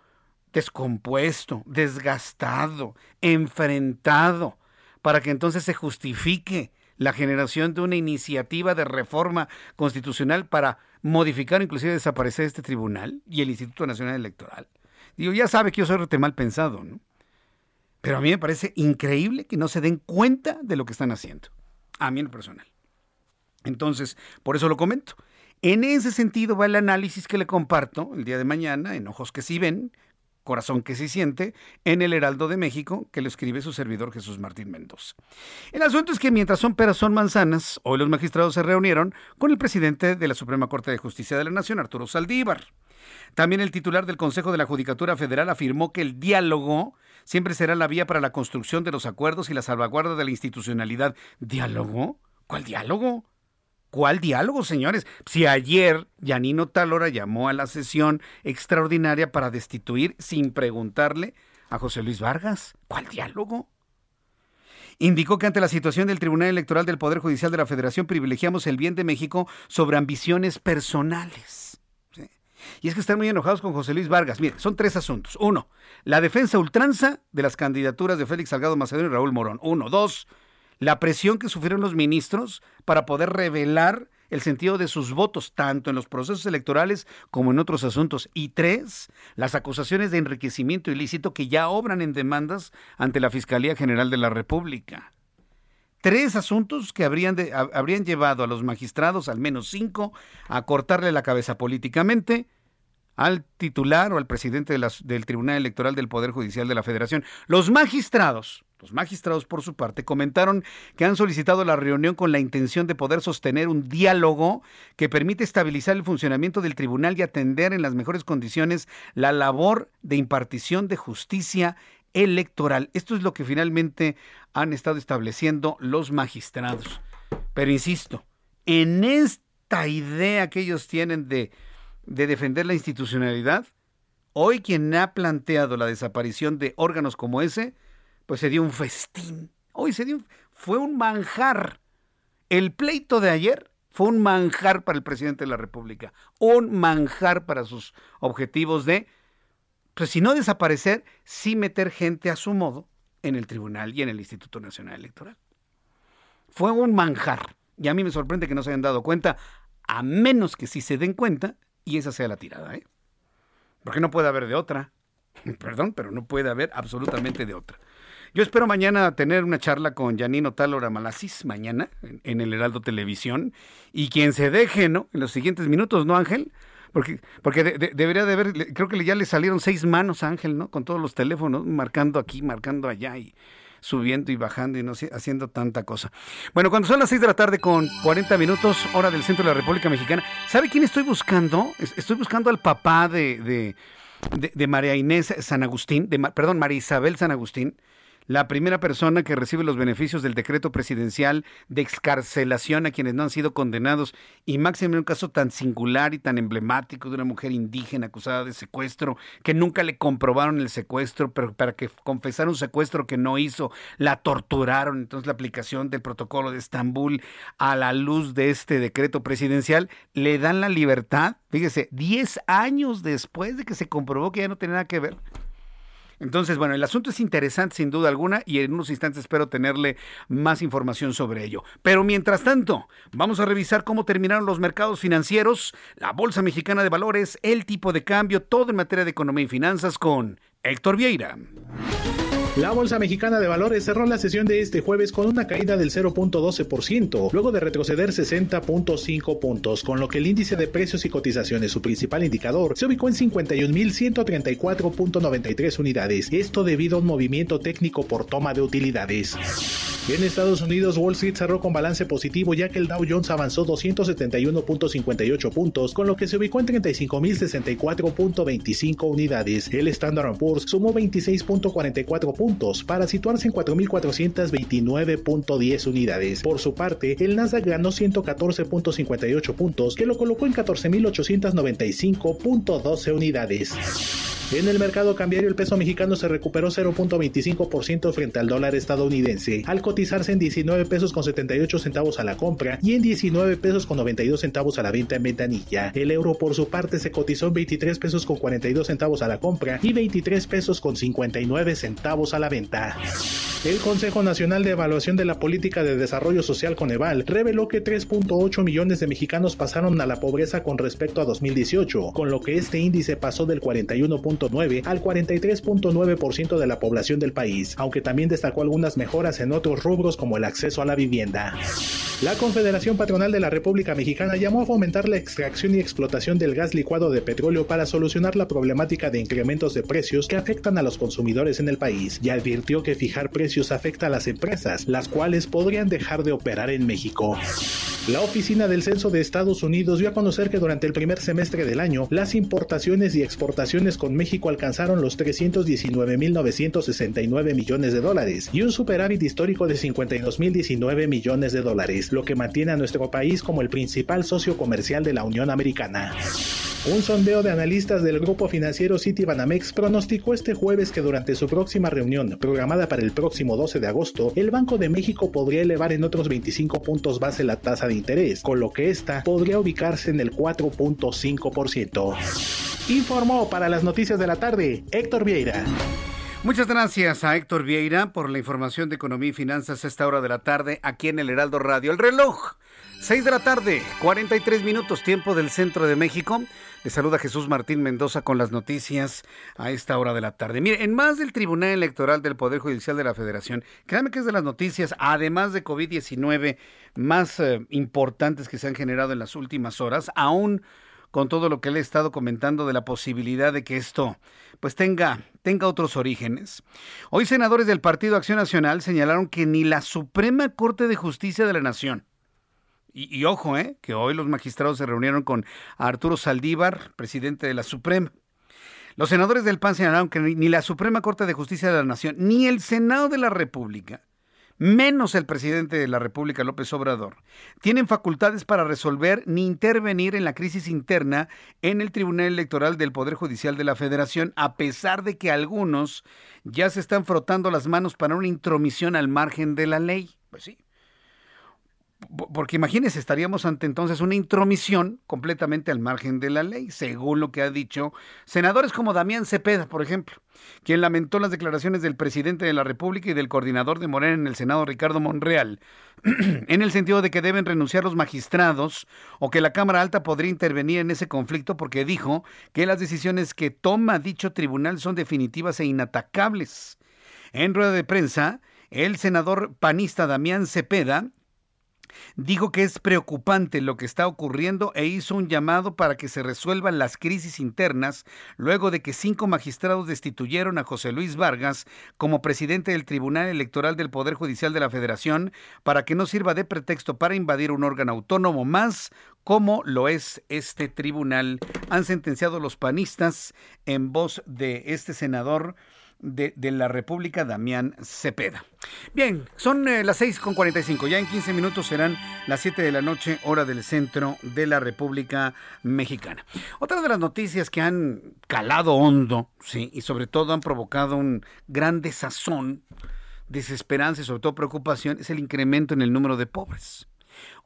descompuesto, desgastado, enfrentado, para que entonces se justifique la generación de una iniciativa de reforma constitucional para modificar, inclusive desaparecer este tribunal y el Instituto Nacional Electoral. Digo, ya sabe que yo soy rete mal pensado, ¿no? Pero a mí me parece increíble que no se den cuenta de lo que están haciendo. A mí en lo personal. Entonces, por eso lo comento. En ese sentido va el análisis que le comparto el día de mañana en Ojos que sí ven, Corazón que sí siente, en el Heraldo de México, que lo escribe su servidor Jesús Martín Mendoza. El asunto es que mientras son peras son manzanas, hoy los magistrados se reunieron con el presidente de la Suprema Corte de Justicia de la Nación, Arturo Saldívar. También el titular del Consejo de la Judicatura Federal afirmó que el diálogo siempre será la vía para la construcción de los acuerdos y la salvaguarda de la institucionalidad. ¿Diálogo? ¿Cuál diálogo? ¿Cuál diálogo, señores? Si ayer Yanino Talora llamó a la sesión extraordinaria para destituir sin preguntarle a José Luis Vargas. ¿Cuál diálogo? Indicó que ante la situación del Tribunal Electoral del Poder Judicial de la Federación privilegiamos el bien de México sobre ambiciones personales. Y es que están muy enojados con José Luis Vargas. Mire, son tres asuntos. Uno, la defensa ultranza de las candidaturas de Félix Salgado Macedonio y Raúl Morón. Uno. Dos, la presión que sufrieron los ministros para poder revelar el sentido de sus votos, tanto en los procesos electorales como en otros asuntos. Y tres, las acusaciones de enriquecimiento ilícito que ya obran en demandas ante la Fiscalía General de la República. Tres asuntos que habrían, habrían llevado a los magistrados, al menos cinco, a cortarle la cabeza políticamente al titular o al presidente del Tribunal Electoral del Poder Judicial de la Federación. Los magistrados, los magistrados por su parte, comentaron que han solicitado la reunión con la intención de poder sostener un diálogo que permite estabilizar el funcionamiento del tribunal y atender en las mejores condiciones la labor de impartición de justicia electoral. Esto es lo que finalmente han estado estableciendo los magistrados. Pero insisto, en esta idea que ellos tienen de de defender la institucionalidad, hoy quien ha planteado la desaparición de órganos como ese, pues se dio un festín. Hoy se dio, fue un manjar. El pleito de ayer fue un manjar para el presidente de la República, un manjar para sus objetivos de, pues si no desaparecer, sí meter gente a su modo en el tribunal y en el Instituto Nacional Electoral. Fue un manjar. Y a mí me sorprende que no se hayan dado cuenta, a menos que si se den cuenta, y esa sea la tirada, ¿eh? Porque no puede haber de otra. Perdón, pero no puede haber absolutamente de otra. Yo espero mañana tener una charla con Janino Talora Malasis, mañana, en, el Heraldo Televisión, y quien se deje, ¿no? En los siguientes minutos, ¿no, Ángel? Porque, porque debería de haber, creo que ya le salieron seis manos a Ángel, ¿no? Con todos los teléfonos, marcando aquí, marcando allá, y subiendo y bajando y no haciendo tanta cosa. Bueno, cuando son las 6 de la tarde con 40 minutos, hora del centro de la República Mexicana, ¿sabe quién estoy buscando? Estoy buscando al papá de, de, María Inés San Agustín, de, perdón, María Isabel San Agustín la primera persona que recibe los beneficios del decreto presidencial de excarcelación a quienes no han sido condenados y máximo en un caso tan singular y tan emblemático de una mujer indígena acusada de secuestro, que nunca le comprobaron el secuestro, pero para que confesara un secuestro que no hizo, la torturaron. Entonces la aplicación del protocolo de Estambul a la luz de este decreto presidencial le dan la libertad, fíjese, 10 años después de que se comprobó que ya no tenía nada que ver. Entonces, bueno, el asunto es interesante sin duda alguna y en unos instantes espero tenerle más información sobre ello. Pero mientras tanto, vamos a revisar cómo terminaron los mercados financieros, la Bolsa Mexicana de Valores, el tipo de cambio, todo en materia de economía y finanzas con Héctor Vieira. La Bolsa Mexicana de Valores cerró la sesión de este jueves con una caída del 0.12%, luego de retroceder 60.5 puntos, con lo que el índice de precios y cotizaciones, su principal indicador, se ubicó en 51.134.93 unidades, esto debido a un movimiento técnico por toma de utilidades. En Estados Unidos, Wall Street cerró con balance positivo ya que el Dow Jones avanzó 271.58 puntos, con lo que se ubicó en 35.064.25 unidades. El Standard Poor's sumó 26.44 puntos para situarse en 4.429.10 unidades. Por su parte, el Nasdaq ganó 114.58 puntos, que lo colocó en 14.895.12 unidades. En el mercado cambiario el peso mexicano se recuperó 0.25% frente al dólar estadounidense, al cotizarse en 19 pesos con 78 centavos a la compra y en 19 pesos con 92 centavos a la venta en ventanilla. El euro por su parte se cotizó en 23 pesos con 42 centavos a la compra y 23 pesos con 59 centavos a la venta. El Consejo Nacional de Evaluación de la Política de Desarrollo Social Coneval reveló que 3.8 millones de mexicanos pasaron a la pobreza con respecto a 2018, con lo que este índice pasó del 41.9 al 43.9% de la población del país, aunque también destacó algunas mejoras en otros rubros como el acceso a la vivienda. La Confederación Patronal de la República Mexicana llamó a fomentar la extracción y explotación del gas licuado de petróleo para solucionar la problemática de incrementos de precios que afectan a los consumidores en el país y advirtió que fijar precios afecta a las empresas, las cuales podrían dejar de operar en México. La Oficina del Censo de Estados Unidos dio a conocer que durante el primer semestre del año, las importaciones y exportaciones con México alcanzaron los 319.969 millones de dólares y un superávit histórico de 52.019 millones de dólares, lo que mantiene a nuestro país como el principal socio comercial de la Unión Americana. Un sondeo de analistas del grupo financiero Citibanamex pronosticó este jueves que durante su próxima reunión, programada para el próximo 12 de agosto, el Banco de México podría elevar en otros 25 puntos base la tasa de interés, con lo que esta podría ubicarse en el 4.5%. Informó para las noticias de la tarde Héctor Vieira. Muchas gracias a Héctor Vieira por la información de economía y finanzas a esta hora de la tarde aquí en el Heraldo Radio. El reloj, 6 de la tarde, 43 minutos, tiempo del centro de México. Le saluda Jesús Martín Mendoza con las noticias a esta hora de la tarde. Mire, en más del Tribunal Electoral del Poder Judicial de la Federación, créanme que es de las noticias, además de COVID-19, más eh, importantes que se han generado en las últimas horas, aún con todo lo que le he estado comentando de la posibilidad de que esto pues tenga, tenga otros orígenes. Hoy senadores del Partido Acción Nacional señalaron que ni la Suprema Corte de Justicia de la Nación, y, ojo, eh, que hoy los magistrados se reunieron con Arturo Saldívar, presidente de la Suprema. Los senadores del PAN señalaron que ni la Suprema Corte de Justicia de la Nación, ni el Senado de la República menos el presidente de la República, López Obrador, tienen facultades para resolver ni intervenir en la crisis interna en el Tribunal Electoral del Poder Judicial de la Federación, a pesar de que algunos ya se están frotando las manos para una intromisión al margen de la ley. Pues sí, porque imagínense, estaríamos ante entonces una intromisión completamente al margen de la ley, según lo que ha dicho senadores como Damián Cepeda, por ejemplo, quien lamentó las declaraciones del presidente de la República y del coordinador de Morena en el Senado, Ricardo Monreal, en el sentido de que deben renunciar los magistrados o que la Cámara Alta podría intervenir en ese conflicto porque dijo que las decisiones que toma dicho tribunal son definitivas e inatacables. En rueda de prensa, el senador panista Damián Cepeda Dijo que es preocupante lo que está ocurriendo e hizo un llamado para que se resuelvan las crisis internas luego de que cinco magistrados destituyeron a José Luis Vargas como presidente del Tribunal Electoral del Poder Judicial de la Federación para que no sirva de pretexto para invadir un órgano autónomo más como lo es este tribunal. Han sentenciado los panistas en voz de este senador de, la República, Damián Cepeda. Bien, son eh, las 6 con 45. Ya en 15 minutos serán las 7 de la noche, hora del centro de la República Mexicana. Otra de las noticias que han calado hondo, sí, y sobre todo han provocado un gran desazón, desesperanza y sobre todo preocupación, es el incremento en el número de pobres.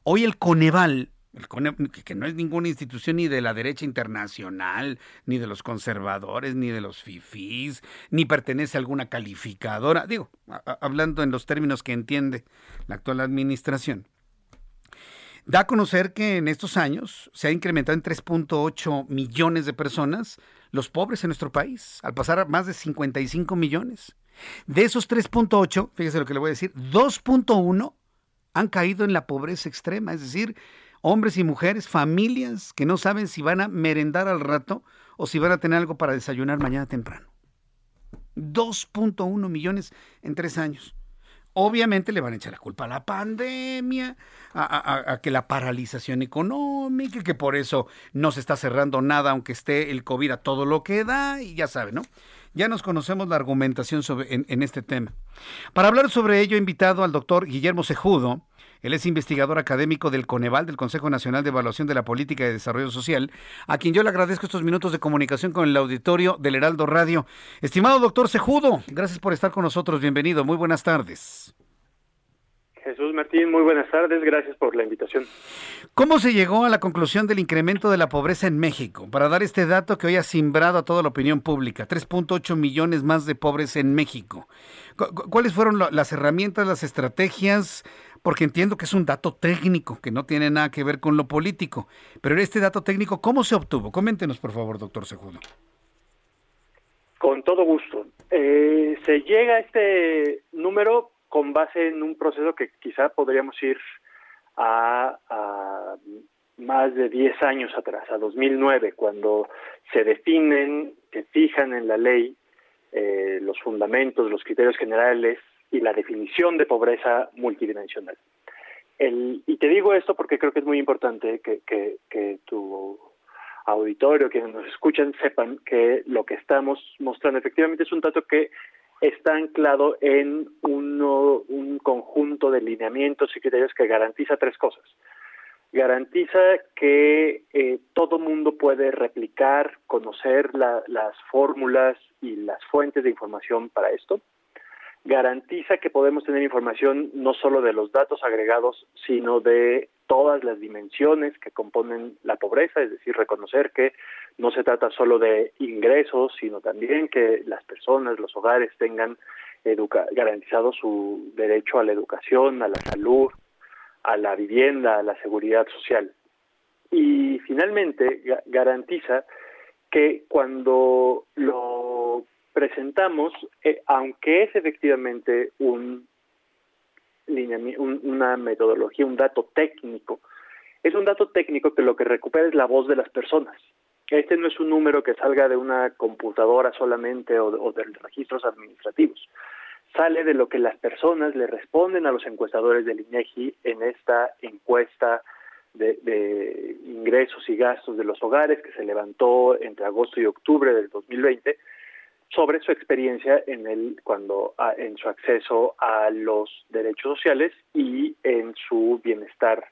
Hoy el Coneval que no es ninguna institución ni de la derecha internacional, ni de los conservadores, ni de los fifís, ni pertenece a alguna calificadora, digo, hablando en los términos que entiende la actual administración. Da a conocer que en estos años se ha incrementado en 3.8 millones de personas los pobres en nuestro país, al pasar a más de 55 millones. De esos 3.8, fíjese lo que le voy a decir, 2.1 han caído en la pobreza extrema, es decir, hombres y mujeres, familias que no saben si van a merendar al rato o si van a tener algo para desayunar mañana temprano. 2.1 millones en tres años. Obviamente le van a echar la culpa a la pandemia, a, que la paralización económica, que por eso no se está cerrando nada, aunque esté el COVID a todo lo que da, y ya sabe, ¿no? Ya nos conocemos la argumentación en, en este tema. Para hablar sobre ello, he invitado al doctor Guillermo Sejudo, él es investigador académico del Coneval, del Consejo Nacional de Evaluación de la Política de Desarrollo Social, a quien yo le agradezco estos minutos de comunicación con el auditorio del Heraldo Radio. Estimado doctor Sejudo, gracias por estar con nosotros. Bienvenido. Muy buenas tardes. Jesús Martín, muy buenas tardes, gracias por la invitación. ¿Cómo se llegó a la conclusión del incremento de la pobreza en México? Para dar este dato que hoy ha simbrado a toda la opinión pública, 3.8 millones más de pobres en México. ¿Cuáles fueron las herramientas, las estrategias, porque entiendo que es un dato técnico que no tiene nada que ver con lo político. Pero este dato técnico, ¿cómo se obtuvo? Coméntenos, por favor, doctor Sejudo. Con todo gusto. Eh, se llega a este número con base en un proceso que quizá podríamos ir a, más de 10 años atrás, a 2009, cuando se definen, se fijan en la ley eh, los fundamentos, los criterios generales y la definición de pobreza multidimensional. El, y te digo esto porque creo que es muy importante que, tu auditorio, quienes nos escuchan, sepan que lo que estamos mostrando efectivamente es un dato que está anclado en uno, un conjunto de lineamientos y criterios que garantiza tres cosas. Garantiza que eh, todo mundo puede replicar, conocer las fórmulas y las fuentes de información para esto garantiza que podemos tener información no solo de los datos agregados, sino de todas las dimensiones que componen la pobreza, es decir, reconocer que no se trata solo de ingresos, sino también que las personas, los hogares tengan garantizado su derecho a la educación, a la salud, a la vivienda, a la seguridad social. Y finalmente garantiza que cuando lo presentamos, eh, aunque es efectivamente un, una metodología, un dato técnico, es un dato técnico que lo que recupera es la voz de las personas. Este no es un número que salga de una computadora solamente o de, de registros administrativos. Sale de lo que las personas le responden a los encuestadores del INEGI en esta encuesta de, de, ingresos y gastos de los hogares que se levantó entre agosto y octubre del 2020 sobre su experiencia en el cuando ah, en su acceso a los derechos sociales y en su bienestar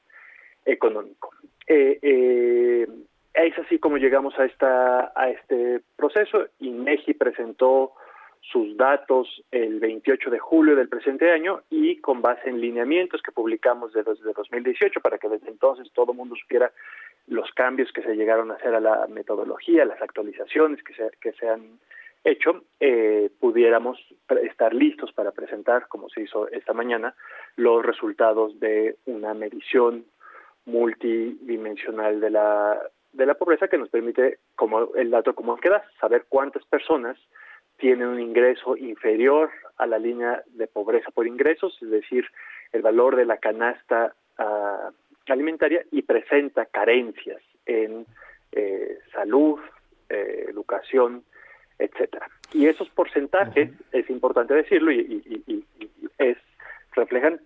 económico. Eh, eh, es así como llegamos a esta a este proceso. INEGI presentó sus datos el 28 de julio del presente año y con base en lineamientos que publicamos desde 2018 para que desde entonces todo el mundo supiera los cambios que se llegaron a hacer a la metodología, las actualizaciones que se, que se han hecho, eh, pudiéramos estar listos para presentar, como se hizo esta mañana, los resultados de una medición multidimensional de la, de la pobreza que nos permite, como el dato común que da, saber cuántas personas tienen un ingreso inferior a la línea de pobreza por ingresos, es decir, el valor de la canasta uh, alimentaria y presenta carencias en eh, salud, eh, educación, etcétera. Y esos porcentajes, es importante decirlo, y, es reflejan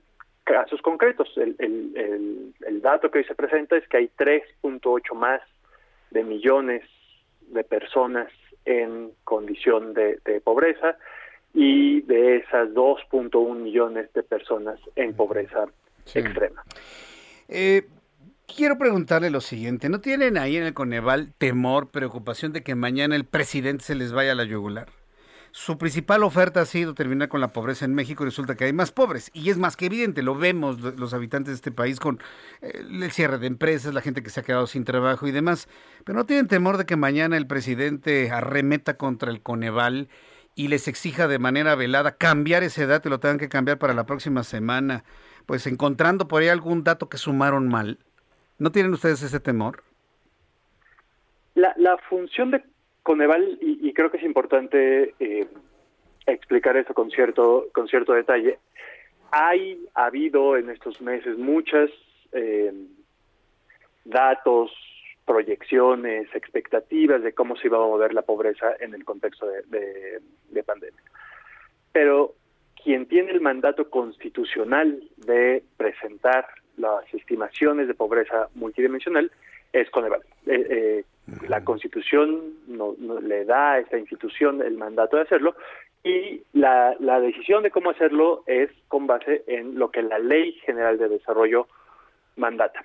casos concretos. El, el, el, dato que hoy se presenta es que hay 3.8 más de millones de personas en condición de, pobreza y de esas 2.1 millones de personas en pobreza extrema. Eh, quiero preguntarle lo siguiente, ¿no tienen ahí en el Coneval temor, preocupación de que mañana el presidente se les vaya a la yugular? Su principal oferta ha sido terminar con la pobreza en México y resulta que hay más pobres. Y es más que evidente, lo vemos los habitantes de este país con eh, el cierre de empresas, la gente que se ha quedado sin trabajo y demás. Pero no tienen temor de que mañana el presidente arremeta contra el Coneval y les exija de manera velada cambiar ese dato y lo tengan que cambiar para la próxima semana, pues encontrando por ahí algún dato que sumaron mal. ¿No tienen ustedes ese temor? La, función de Coneval, y, creo que es importante eh, explicar eso con cierto, con cierto detalle, hay habido en estos meses muchas eh, datos, proyecciones, expectativas de cómo se iba a mover la pobreza en el contexto de pandemia. Pero quien tiene el mandato constitucional de presentar las estimaciones de pobreza multidimensional es Coneval. Eh, eh, la Constitución no, le da a esta institución el mandato de hacerlo y la, la decisión de cómo hacerlo es con base en lo que la Ley General de Desarrollo mandata.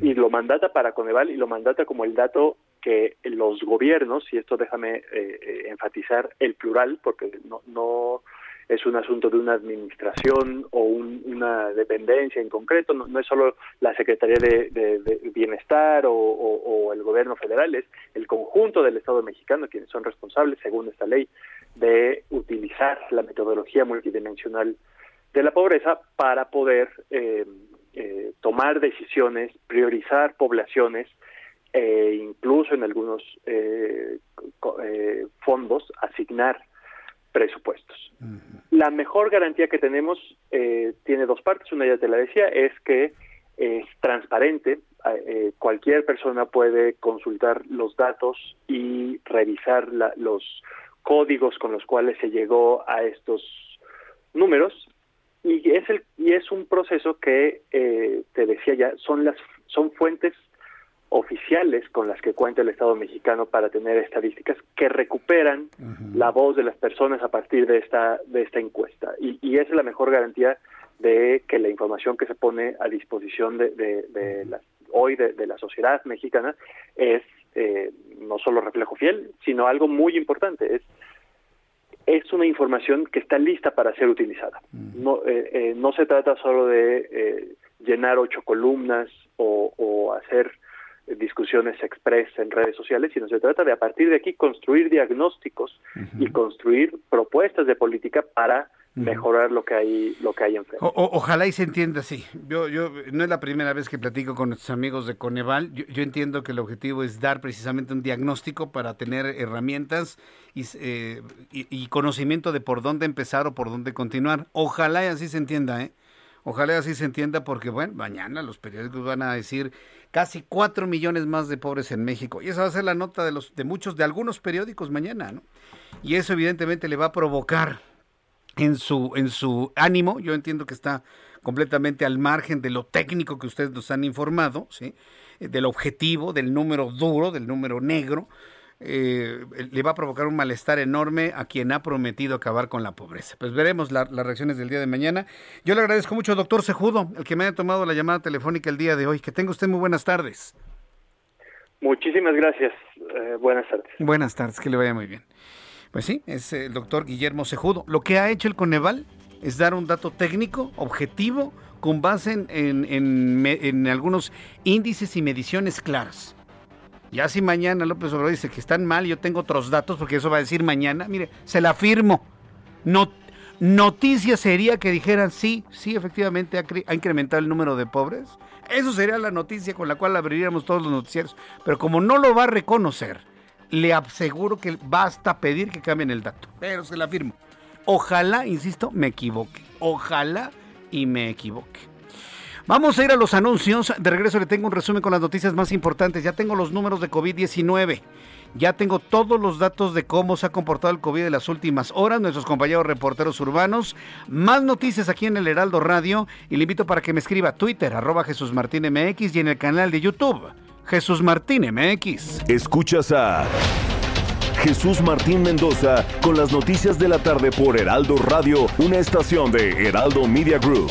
Y lo mandata para Coneval y lo mandata como el dato que los gobiernos, y esto déjame eh, enfatizar el plural, porque no, no es un asunto de una administración o una dependencia en concreto, no, es solo la Secretaría de, Bienestar o, el gobierno federal, es el conjunto del Estado mexicano quienes son responsables, según esta ley, de utilizar la metodología multidimensional de la pobreza para poder eh, eh, tomar decisiones, priorizar poblaciones e incluso en algunos eh, fondos asignar presupuestos. La mejor garantía que tenemos eh, tiene dos partes, una ya te la decía, es que es transparente, eh, cualquier persona puede consultar los datos y revisar los códigos con los cuales se llegó a estos números. Y es el y es un proceso que eh, te decía ya son las son fuentes oficiales con las que cuenta el Estado mexicano para tener estadísticas que recuperan la voz de las personas a partir de esta de esta encuesta. Y, y esa es la mejor garantía de que la información que se pone a disposición de, de, hoy de, la sociedad mexicana es eh, no solo reflejo fiel sino algo muy importante es es una información que está lista para ser utilizada. No, eh, eh, no se trata solo de eh, llenar ocho columnas o, o hacer discusiones express en redes sociales, sino se trata de a partir de aquí construir diagnósticos y construir propuestas de política para mejorar lo que hay lo que hay enfrente. ojalá y se entienda así. Yo, yo no es la primera vez que platico con nuestros amigos de Coneval. Yo, entiendo que el objetivo es dar precisamente un diagnóstico para tener herramientas eh, y, y, conocimiento de por dónde empezar o por dónde continuar. Ojalá y así se entienda, ¿eh? Ojalá así se entienda porque, bueno, mañana los periódicos van a decir casi cuatro millones más de pobres en México. Y esa va a ser la nota de, los, de muchos, de algunos periódicos mañana, ¿no? Y eso evidentemente le va a provocar en su, en su ánimo, yo entiendo que está completamente al margen de lo técnico que ustedes nos han informado, ¿sí? del objetivo, del número duro, del número negro, eh, le va a provocar un malestar enorme a quien ha prometido acabar con la pobreza. Pues veremos las reacciones del día de mañana. Yo le agradezco mucho, doctor Sejudo, el que me haya tomado la llamada telefónica el día de hoy. Que tenga usted muy buenas tardes. Muchísimas gracias. Eh, buenas tardes. Buenas tardes, que le vaya muy bien. Pues sí, es el doctor Guillermo Sejudo. Lo que ha hecho el Coneval es dar un dato técnico, objetivo, con base en, en, algunos índices y mediciones claras. Ya si mañana López Obrador dice que están mal, yo tengo otros datos, porque eso va a decir mañana, mire, se la afirmo. No, noticia sería que dijeran, sí, sí, efectivamente ha, incrementado el número de pobres. Eso sería la noticia con la cual abriríamos todos los noticieros. Pero como no lo va a reconocer, le aseguro que basta pedir que cambien el dato. Pero se la afirmo. Ojalá, insisto, me equivoque. Ojalá y me equivoque. Vamos a ir a los anuncios. De regreso le tengo un resumen con las noticias más importantes. Ya tengo los números de COVID-19. Ya tengo todos los datos de cómo se ha comportado el COVID en las últimas horas. Nuestros compañeros reporteros urbanos. Más noticias aquí en el Heraldo Radio. Y le invito para que me escriba a Twitter, arroba Jesús Martín MX y en el canal de YouTube. Jesús Martín MX. Escuchas a Jesús Martín Mendoza con las noticias de la tarde por Heraldo Radio, una estación de Heraldo Media Group.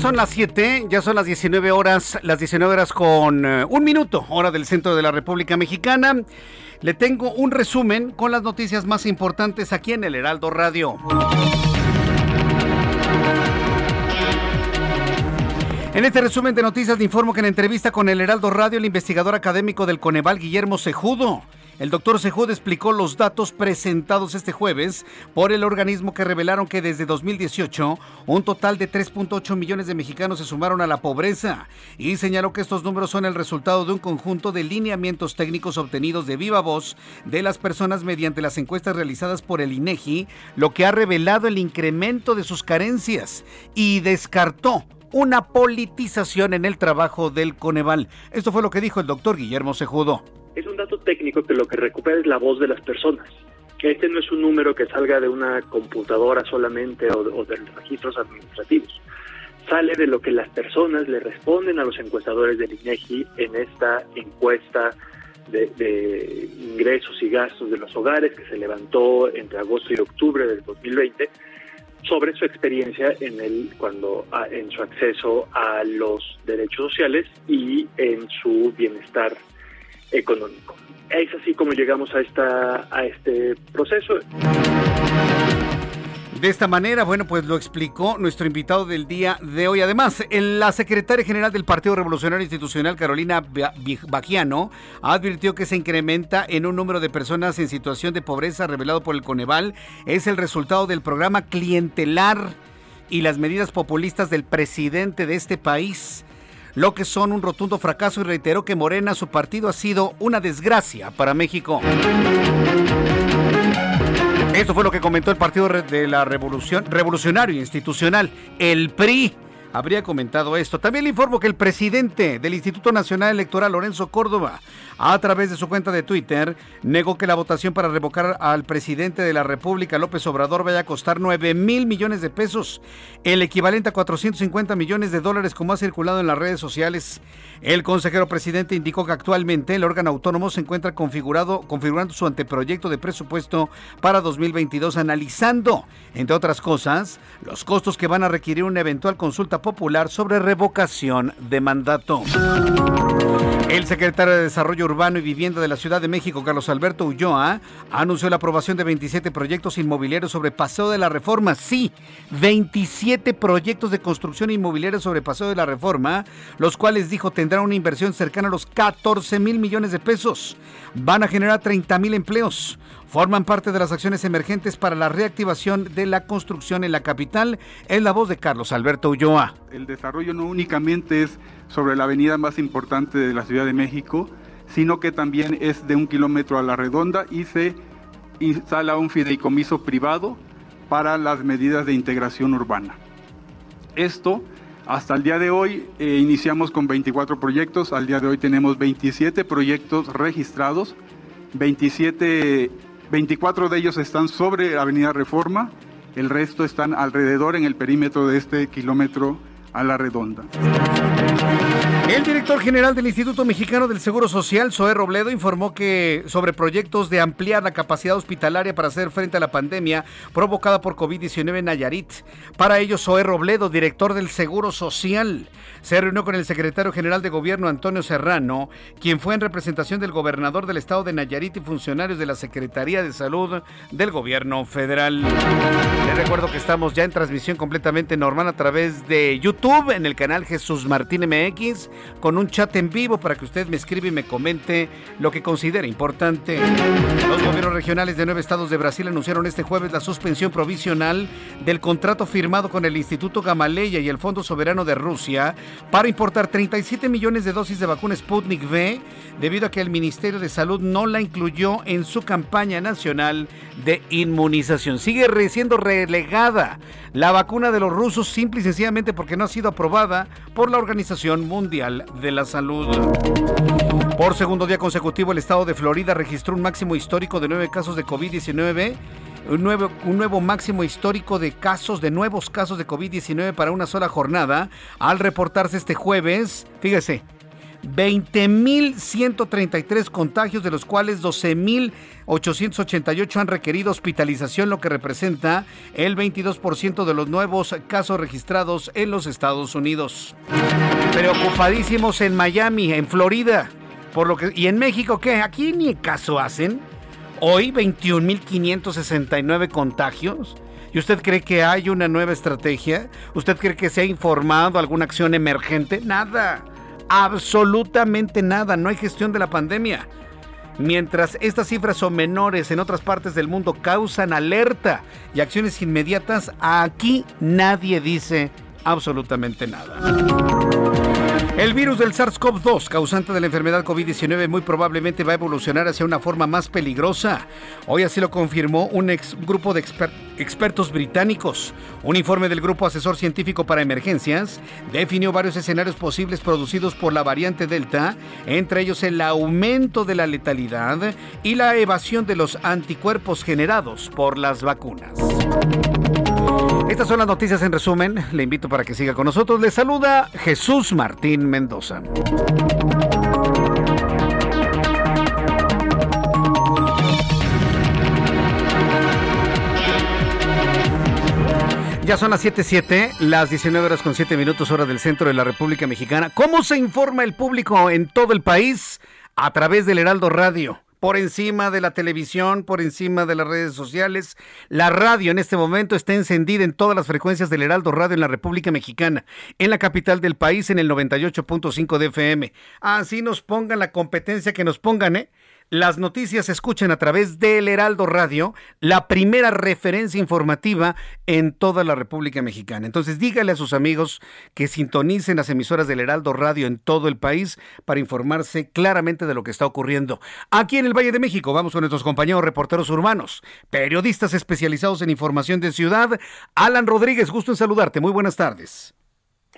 Son las 7, ya son las 19 horas, las 19 horas con eh, un minuto, hora del centro de la República Mexicana. Le tengo un resumen con las noticias más importantes aquí en el Heraldo Radio. En este resumen de noticias le informo que en entrevista con el Heraldo Radio, el investigador académico del Coneval, Guillermo Cejudo, el doctor Sejud explicó los datos presentados este jueves por el organismo que revelaron que desde 2018 un total de 3.8 millones de mexicanos se sumaron a la pobreza y señaló que estos números son el resultado de un conjunto de lineamientos técnicos obtenidos de viva voz de las personas mediante las encuestas realizadas por el INEGI, lo que ha revelado el incremento de sus carencias y descartó una politización en el trabajo del Coneval. Esto fue lo que dijo el doctor Guillermo Sejudo es un dato técnico que lo que recupera es la voz de las personas. Este no es un número que salga de una computadora solamente o de, los registros administrativos. Sale de lo que las personas le responden a los encuestadores del INEGI en esta encuesta de, ingresos y gastos de los hogares que se levantó entre agosto y octubre del 2020 sobre su experiencia en el cuando en su acceso a los derechos sociales y en su bienestar económico. Es así como llegamos a, esta, a este proceso. De esta manera, bueno, pues lo explicó nuestro invitado del día de hoy. Además, la secretaria general del Partido Revolucionario Institucional, Carolina Bagiano, advirtió que se incrementa en un número de personas en situación de pobreza revelado por el Coneval. Es el resultado del programa clientelar y las medidas populistas del presidente de este país lo que son un rotundo fracaso y reiteró que Morena, su partido, ha sido una desgracia para México. Esto fue lo que comentó el Partido de la Revolución Revolucionario Institucional, el PRI. Habría comentado esto. También le informo que el presidente del Instituto Nacional Electoral, Lorenzo Córdoba, a través de su cuenta de Twitter, negó que la votación para revocar al presidente de la República, López Obrador, vaya a costar 9 mil millones de pesos, el equivalente a 450 millones de dólares como ha circulado en las redes sociales. El consejero presidente indicó que actualmente el órgano autónomo se encuentra configurando su anteproyecto de presupuesto para 2022, analizando, entre otras cosas, los costos que van a requerir una eventual consulta popular sobre revocación de mandato. El secretario de Desarrollo Urbano y Vivienda de la Ciudad de México, Carlos Alberto Ulloa, anunció la aprobación de 27 proyectos inmobiliarios sobre Paseo de la Reforma. Sí, 27 proyectos de construcción inmobiliaria sobre Paseo de la Reforma, los cuales dijo tendrán una inversión cercana a los 14 mil millones de pesos. Van a generar 30 mil empleos forman parte de las acciones emergentes para la reactivación de la construcción en la capital. En la voz de Carlos Alberto Ulloa. El desarrollo no únicamente es sobre la avenida más importante de la Ciudad de México, sino que también es de un kilómetro a la redonda y se instala un fideicomiso privado para las medidas de integración urbana. Esto, hasta el día de hoy, eh, iniciamos con 24 proyectos, al día de hoy tenemos 27 proyectos registrados, 27 24 de ellos están sobre Avenida Reforma, el resto están alrededor en el perímetro de este kilómetro a la redonda. El director general del Instituto Mexicano del Seguro Social, Zoé Robledo, informó que sobre proyectos de ampliar la capacidad hospitalaria para hacer frente a la pandemia provocada por COVID-19 en Nayarit. Para ello, Zoé Robledo, director del Seguro Social, se reunió con el secretario general de Gobierno, Antonio Serrano, quien fue en representación del gobernador del estado de Nayarit y funcionarios de la Secretaría de Salud del Gobierno Federal. Les recuerdo que estamos ya en transmisión completamente normal a través de YouTube en el canal Jesús Martín MX con un chat en vivo para que usted me escriba y me comente lo que considere importante. Los gobiernos regionales de nueve estados de Brasil anunciaron este jueves la suspensión provisional del contrato firmado con el Instituto Gamaleya y el Fondo Soberano de Rusia para importar 37 millones de dosis de vacuna Sputnik V debido a que el Ministerio de Salud no la incluyó en su campaña nacional de inmunización. Sigue siendo relegada la vacuna de los rusos simple y sencillamente porque no ha sido aprobada por la Organización Mundial de la Salud. Por segundo día consecutivo, el estado de Florida registró un máximo histórico de nueve casos de COVID-19 un nuevo, un nuevo, máximo histórico de casos, de nuevos casos de COVID-19 para una sola jornada, al reportarse este jueves, fíjese, 20.133 contagios, de los cuales 12.888 han requerido hospitalización, lo que representa el 22% de los nuevos casos registrados en los Estados Unidos. Preocupadísimos en Miami, en Florida, por lo que y en México qué, aquí ni caso hacen. Hoy 21.569 contagios. ¿Y usted cree que hay una nueva estrategia? ¿Usted cree que se ha informado alguna acción emergente? Nada absolutamente nada, no hay gestión de la pandemia. Mientras estas cifras son menores en otras partes del mundo, causan alerta y acciones inmediatas, aquí nadie dice absolutamente nada. El virus del SARS-CoV-2, causante de la enfermedad COVID-19, muy probablemente va a evolucionar hacia una forma más peligrosa. Hoy así lo confirmó un grupo de expertos británicos. Un informe del Grupo Asesor Científico para Emergencias definió varios escenarios posibles producidos por la variante Delta, entre ellos el aumento de la letalidad y la evasión de los anticuerpos generados por las vacunas. Estas son las noticias en resumen. Le invito para que siga con nosotros. Le saluda Jesús Martín Mendoza. Ya son las 7.7, las 19 horas con 7 minutos hora del centro de la República Mexicana. ¿Cómo se informa el público en todo el país? A través del Heraldo Radio por encima de la televisión, por encima de las redes sociales. La radio en este momento está encendida en todas las frecuencias del Heraldo Radio en la República Mexicana, en la capital del país en el 98.5 de FM. Así nos pongan la competencia que nos pongan, ¿eh? Las noticias se escuchan a través del Heraldo Radio, la primera referencia informativa en toda la República Mexicana. Entonces dígale a sus amigos que sintonicen las emisoras del Heraldo Radio en todo el país para informarse claramente de lo que está ocurriendo. Aquí en el Valle de México vamos con nuestros compañeros reporteros urbanos, periodistas especializados en información de ciudad. Alan Rodríguez, gusto en saludarte. Muy buenas tardes.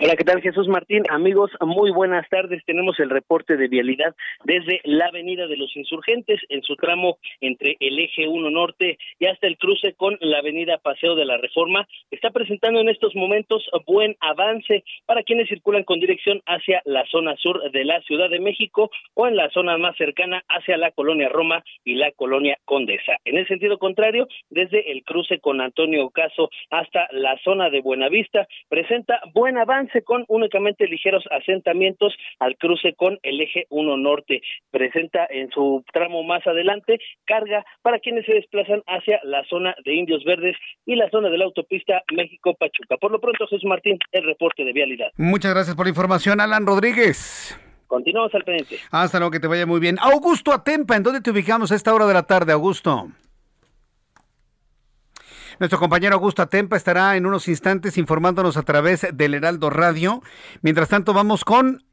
Hola, ¿qué tal Jesús Martín? Amigos, muy buenas tardes. Tenemos el reporte de vialidad desde la Avenida de los Insurgentes en su tramo entre el eje 1 norte y hasta el cruce con la Avenida Paseo de la Reforma. Está presentando en estos momentos buen avance para quienes circulan con dirección hacia la zona sur de la Ciudad de México o en la zona más cercana hacia la colonia Roma y la colonia Condesa. En el sentido contrario, desde el cruce con Antonio Ocaso hasta la zona de Buenavista, presenta buen avance con únicamente ligeros asentamientos al cruce con el eje 1 norte. Presenta en su tramo más adelante carga para quienes se desplazan hacia la zona de Indios Verdes y la zona de la autopista México-Pachuca. Por lo pronto, Jesús Martín, el reporte de vialidad. Muchas gracias por la información, Alan Rodríguez. Continuamos al pendiente. Hasta luego, que te vaya muy bien. Augusto Atempa, ¿en dónde te ubicamos a esta hora de la tarde, Augusto? Nuestro compañero Augusto Atempa estará en unos instantes informándonos a través del Heraldo Radio. Mientras tanto, vamos con.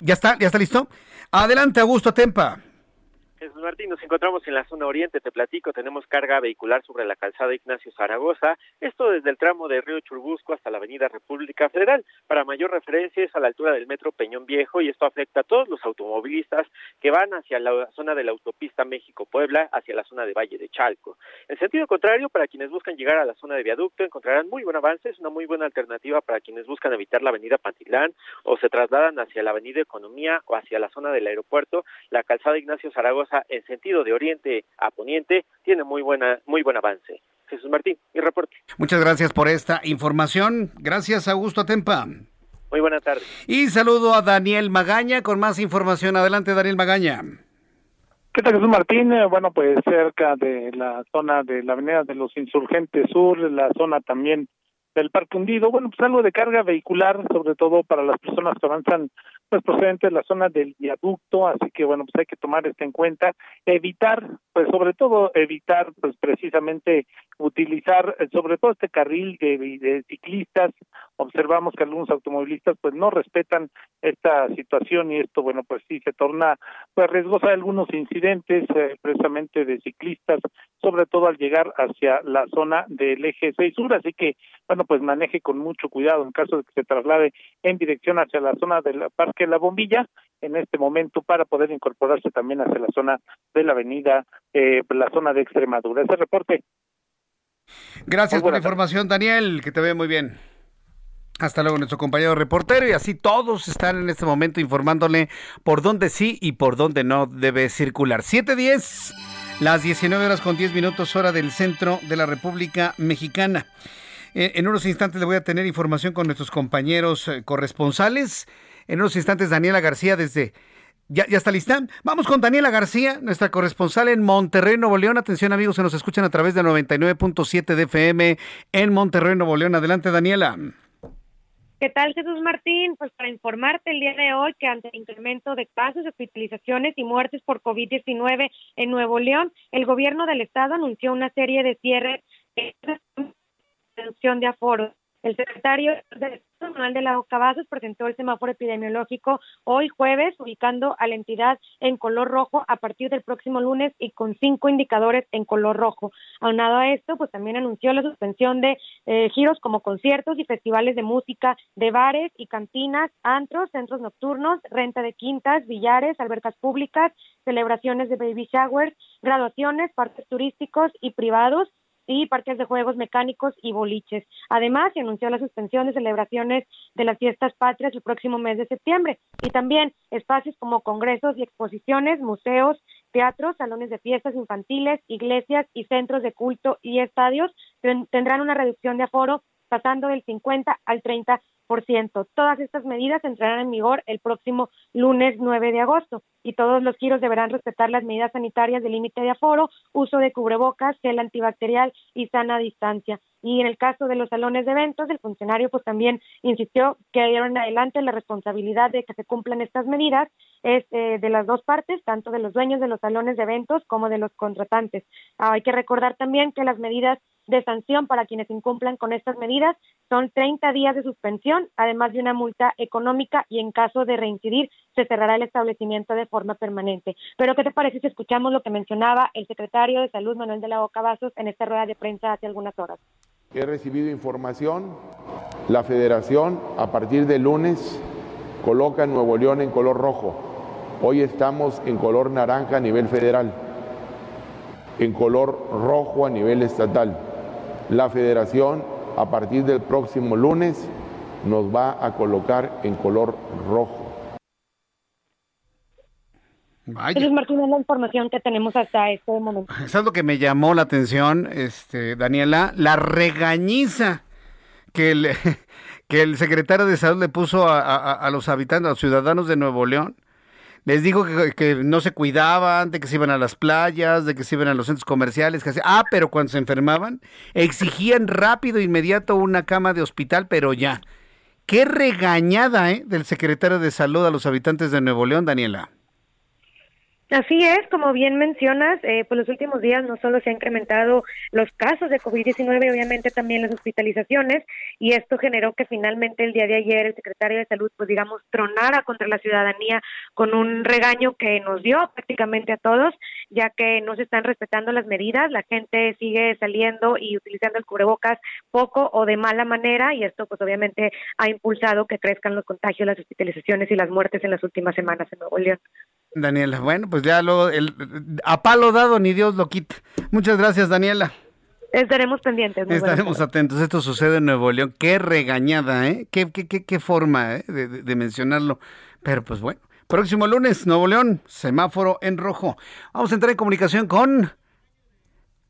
¿Ya está? ¿Ya está listo? Adelante, Augusto Atempa. Jesús Martín, nos encontramos en la zona oriente, te platico, tenemos carga vehicular sobre la calzada Ignacio Zaragoza, esto desde el tramo de Río Churbusco hasta la avenida República Federal. Para mayor referencia es a la altura del metro Peñón Viejo y esto afecta a todos los automovilistas que van hacia la zona de la autopista México-Puebla, hacia la zona de Valle de Chalco. En sentido contrario, para quienes buscan llegar a la zona de viaducto, encontrarán muy buen avance, es una muy buena alternativa para quienes buscan evitar la avenida Pantilán o se trasladan hacia la avenida Economía o hacia la zona del aeropuerto, la calzada Ignacio Zaragoza en sentido de oriente a poniente tiene muy buena muy buen avance. Jesús Martín, mi reporte. Muchas gracias por esta información. Gracias, Augusto Atempa. Muy buena tarde. Y saludo a Daniel Magaña con más información. Adelante, Daniel Magaña. ¿Qué tal, Jesús Martín? Eh, bueno, pues cerca de la zona de la Avenida de los Insurgentes Sur, la zona también del Parque Hundido. Bueno, pues algo de carga vehicular, sobre todo para las personas que avanzan pues procedente de la zona del viaducto, así que bueno, pues hay que tomar esto en cuenta, evitar, pues sobre todo evitar, pues precisamente utilizar, eh, sobre todo este carril de, ciclistas, observamos que algunos automovilistas pues no respetan esta situación y esto, bueno, pues sí se torna pues riesgosa de algunos incidentes eh, precisamente de ciclistas, sobre todo al llegar hacia la zona del eje 6 sur, así que bueno, pues maneje con mucho cuidado en caso de que se traslade en dirección hacia la zona del parque que la bombilla en este momento para poder incorporarse también hacia la zona de la avenida, eh, la zona de Extremadura. Ese reporte. Gracias por la información, Daniel, que te ve muy bien. Hasta luego, nuestro compañero reportero. Y así todos están en este momento informándole por dónde sí y por dónde no debe circular. 7:10, las 19 horas con 10 minutos, hora del centro de la República Mexicana. Eh, en unos instantes le voy a tener información con nuestros compañeros eh, corresponsales. En unos instantes, Daniela García desde... ¿Ya, ¿Ya está lista? Vamos con Daniela García, nuestra corresponsal en Monterrey, Nuevo León. Atención amigos, se nos escuchan a través del 99.7 de FM en Monterrey, Nuevo León. Adelante, Daniela. ¿Qué tal, Jesús Martín? Pues para informarte el día de hoy que ante el incremento de casos, hospitalizaciones y muertes por COVID-19 en Nuevo León, el gobierno del estado anunció una serie de cierres de reducción de aforos. El secretario del de la Cavazos presentó el semáforo epidemiológico hoy jueves, ubicando a la entidad en color rojo a partir del próximo lunes y con cinco indicadores en color rojo. Aunado a esto, pues también anunció la suspensión de eh, giros como conciertos y festivales de música, de bares y cantinas, antros, centros nocturnos, renta de quintas, billares, albercas públicas, celebraciones de baby showers, graduaciones, parques turísticos y privados y parques de juegos mecánicos y boliches. Además, se anunció la suspensión de celebraciones de las fiestas patrias el próximo mes de septiembre y también espacios como congresos y exposiciones, museos, teatros, salones de fiestas infantiles, iglesias y centros de culto y estadios tendrán una reducción de aforo pasando del 50 al 30 Todas estas medidas entrarán en vigor el próximo lunes 9 de agosto y todos los giros deberán respetar las medidas sanitarias de límite de aforo, uso de cubrebocas, gel antibacterial y sana distancia. Y en el caso de los salones de eventos, el funcionario pues también insistió que dieron adelante la responsabilidad de que se cumplan estas medidas es eh, de las dos partes, tanto de los dueños de los salones de eventos como de los contratantes. Ah, hay que recordar también que las medidas de sanción para quienes incumplan con estas medidas son 30 días de suspensión, además de una multa económica y en caso de reincidir se cerrará el establecimiento de forma permanente. Pero ¿qué te parece si escuchamos lo que mencionaba el secretario de Salud Manuel de la Boca Vasos en esta rueda de prensa hace algunas horas? He recibido información, la federación a partir de lunes coloca Nuevo León en color rojo. Hoy estamos en color naranja a nivel federal, en color rojo a nivel estatal la federación a partir del próximo lunes nos va a colocar en color rojo. Vaya. Martín, es la información que tenemos hasta este momento. Eso es lo que me llamó la atención, este, Daniela, la regañiza que el, que el secretario de Salud le puso a los habitantes, a los ciudadanos de Nuevo León les dijo que, no se cuidaban, de que se iban a las playas, de que se iban a los centros comerciales, que ah, pero cuando se enfermaban, exigían rápido, e inmediato una cama de hospital, pero ya. Qué regañada, ¿eh? Del secretario de Salud a los habitantes de Nuevo León, Daniela. Así es, como bien mencionas, eh, pues los últimos días no solo se han incrementado los casos de COVID-19, obviamente también las hospitalizaciones, y esto generó que finalmente el día de ayer el secretario de Salud, pues digamos, tronara contra la ciudadanía con un regaño que nos dio prácticamente a todos, ya que no se están respetando las medidas, la gente sigue saliendo y utilizando el cubrebocas poco o de mala manera, y esto pues obviamente ha impulsado que crezcan los contagios, las hospitalizaciones y las muertes en las últimas semanas en Nuevo León. Daniela, bueno, pues ya lo, el, a palo dado ni Dios lo quita. Muchas gracias, Daniela. Estaremos pendientes. Estaremos atentos. Esto sucede en Nuevo León. Qué regañada, ¿eh? Qué, qué, qué, qué forma ¿eh? de, mencionarlo. Pero pues bueno, próximo lunes, Nuevo León, semáforo en rojo. Vamos a entrar en comunicación con...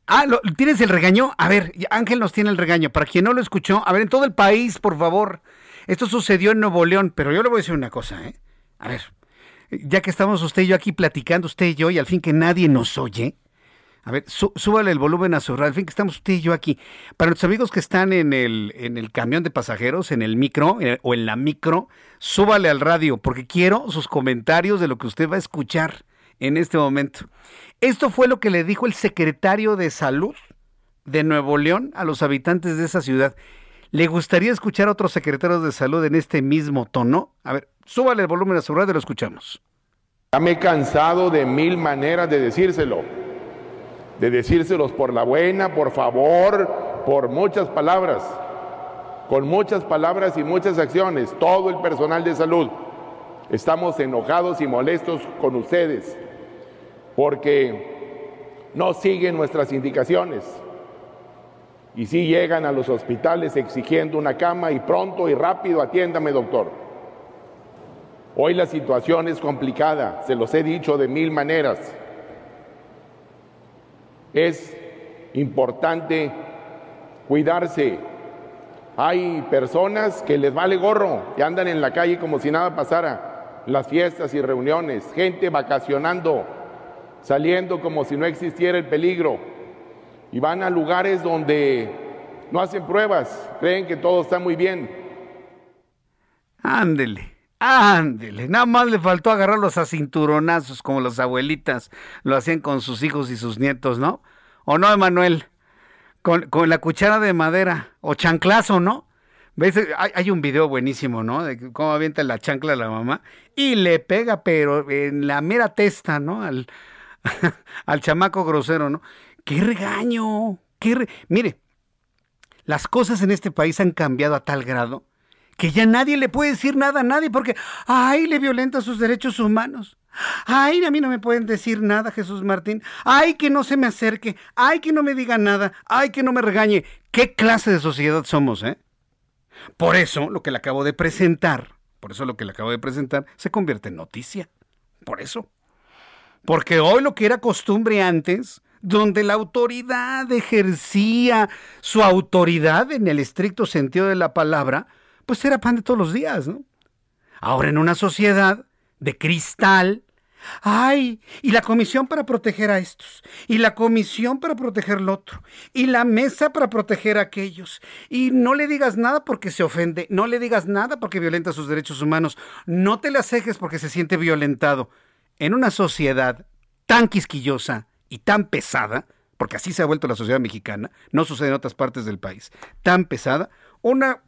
Ah, ¿tienes el regaño? A ver, Ángel nos tiene el regaño. Para quien no lo escuchó, a ver, en todo el país, por favor. Esto sucedió en Nuevo León, pero yo le voy a decir una cosa, ¿eh? A ver, ya que estamos usted y yo aquí platicando, usted y yo, y al fin que nadie nos oye, a ver, súbale el volumen a su radio, al fin que estamos usted y yo aquí. Para nuestros amigos que están en el, en el camión de pasajeros, en el micro o en la micro, súbale al radio, porque quiero sus comentarios de lo que usted va a escuchar en este momento. Esto fue lo que le dijo el secretario de Salud de Nuevo León a los habitantes de esa ciudad. ¿Le gustaría escuchar a otros secretarios de salud en este mismo tono? A ver, súbale el volumen a su radio y lo escuchamos. Ya me he cansado de mil maneras de decírselo. De decírselos por la buena, por favor, por muchas palabras. Con muchas palabras y muchas acciones. Todo el personal de salud. Estamos enojados y molestos con ustedes porque no siguen nuestras indicaciones y sí llegan a los hospitales exigiendo una cama y pronto y rápido atiéndame doctor. Hoy la situación es complicada, se los he dicho de mil maneras. Es importante cuidarse. Hay personas que les vale gorro, y andan en la calle como si nada pasara, las fiestas y reuniones, gente vacacionando, saliendo como si no existiera el peligro y van a lugares donde no hacen pruebas, creen que todo está muy bien. Ándele, ándele, nada más le faltó agarrarlos a cinturonazos como las abuelitas lo hacían con sus hijos y sus nietos, ¿no? ¿O no, Emanuel? Con, con la cuchara de madera, o chanclazo, ¿no? ¿Ves? Hay, hay, un video buenísimo, ¿no? De cómo avienta la chancla a la mamá y le pega, pero en la mera testa, ¿no? Al, al chamaco grosero, ¿no? ¡Qué regaño! ¡Qué Mire, las cosas en este país han cambiado a tal grado que ya nadie le puede decir nada a nadie porque, ay, le violenta sus derechos humanos. Ay, a mí no me pueden decir nada, Jesús Martín. Ay, que no se me acerque. Ay, que no me diga nada. Ay, que no me regañe. ¿Qué clase de sociedad somos, eh? Por eso, lo que le acabo de presentar, por eso lo que le acabo de presentar, se convierte en noticia. Por eso. Porque hoy lo que era costumbre antes, donde la autoridad ejercía su autoridad en el estricto sentido de la palabra, pues era pan de todos los días, ¿no? Ahora en una sociedad de cristal, Ay, y la comisión para proteger a estos, y la comisión para proteger al otro, y la mesa para proteger a aquellos. Y no le digas nada porque se ofende, no le digas nada porque violenta sus derechos humanos, no te le asejes porque se siente violentado. En una sociedad tan quisquillosa y tan pesada, porque así se ha vuelto la sociedad mexicana, no sucede en otras partes del país, tan pesada, una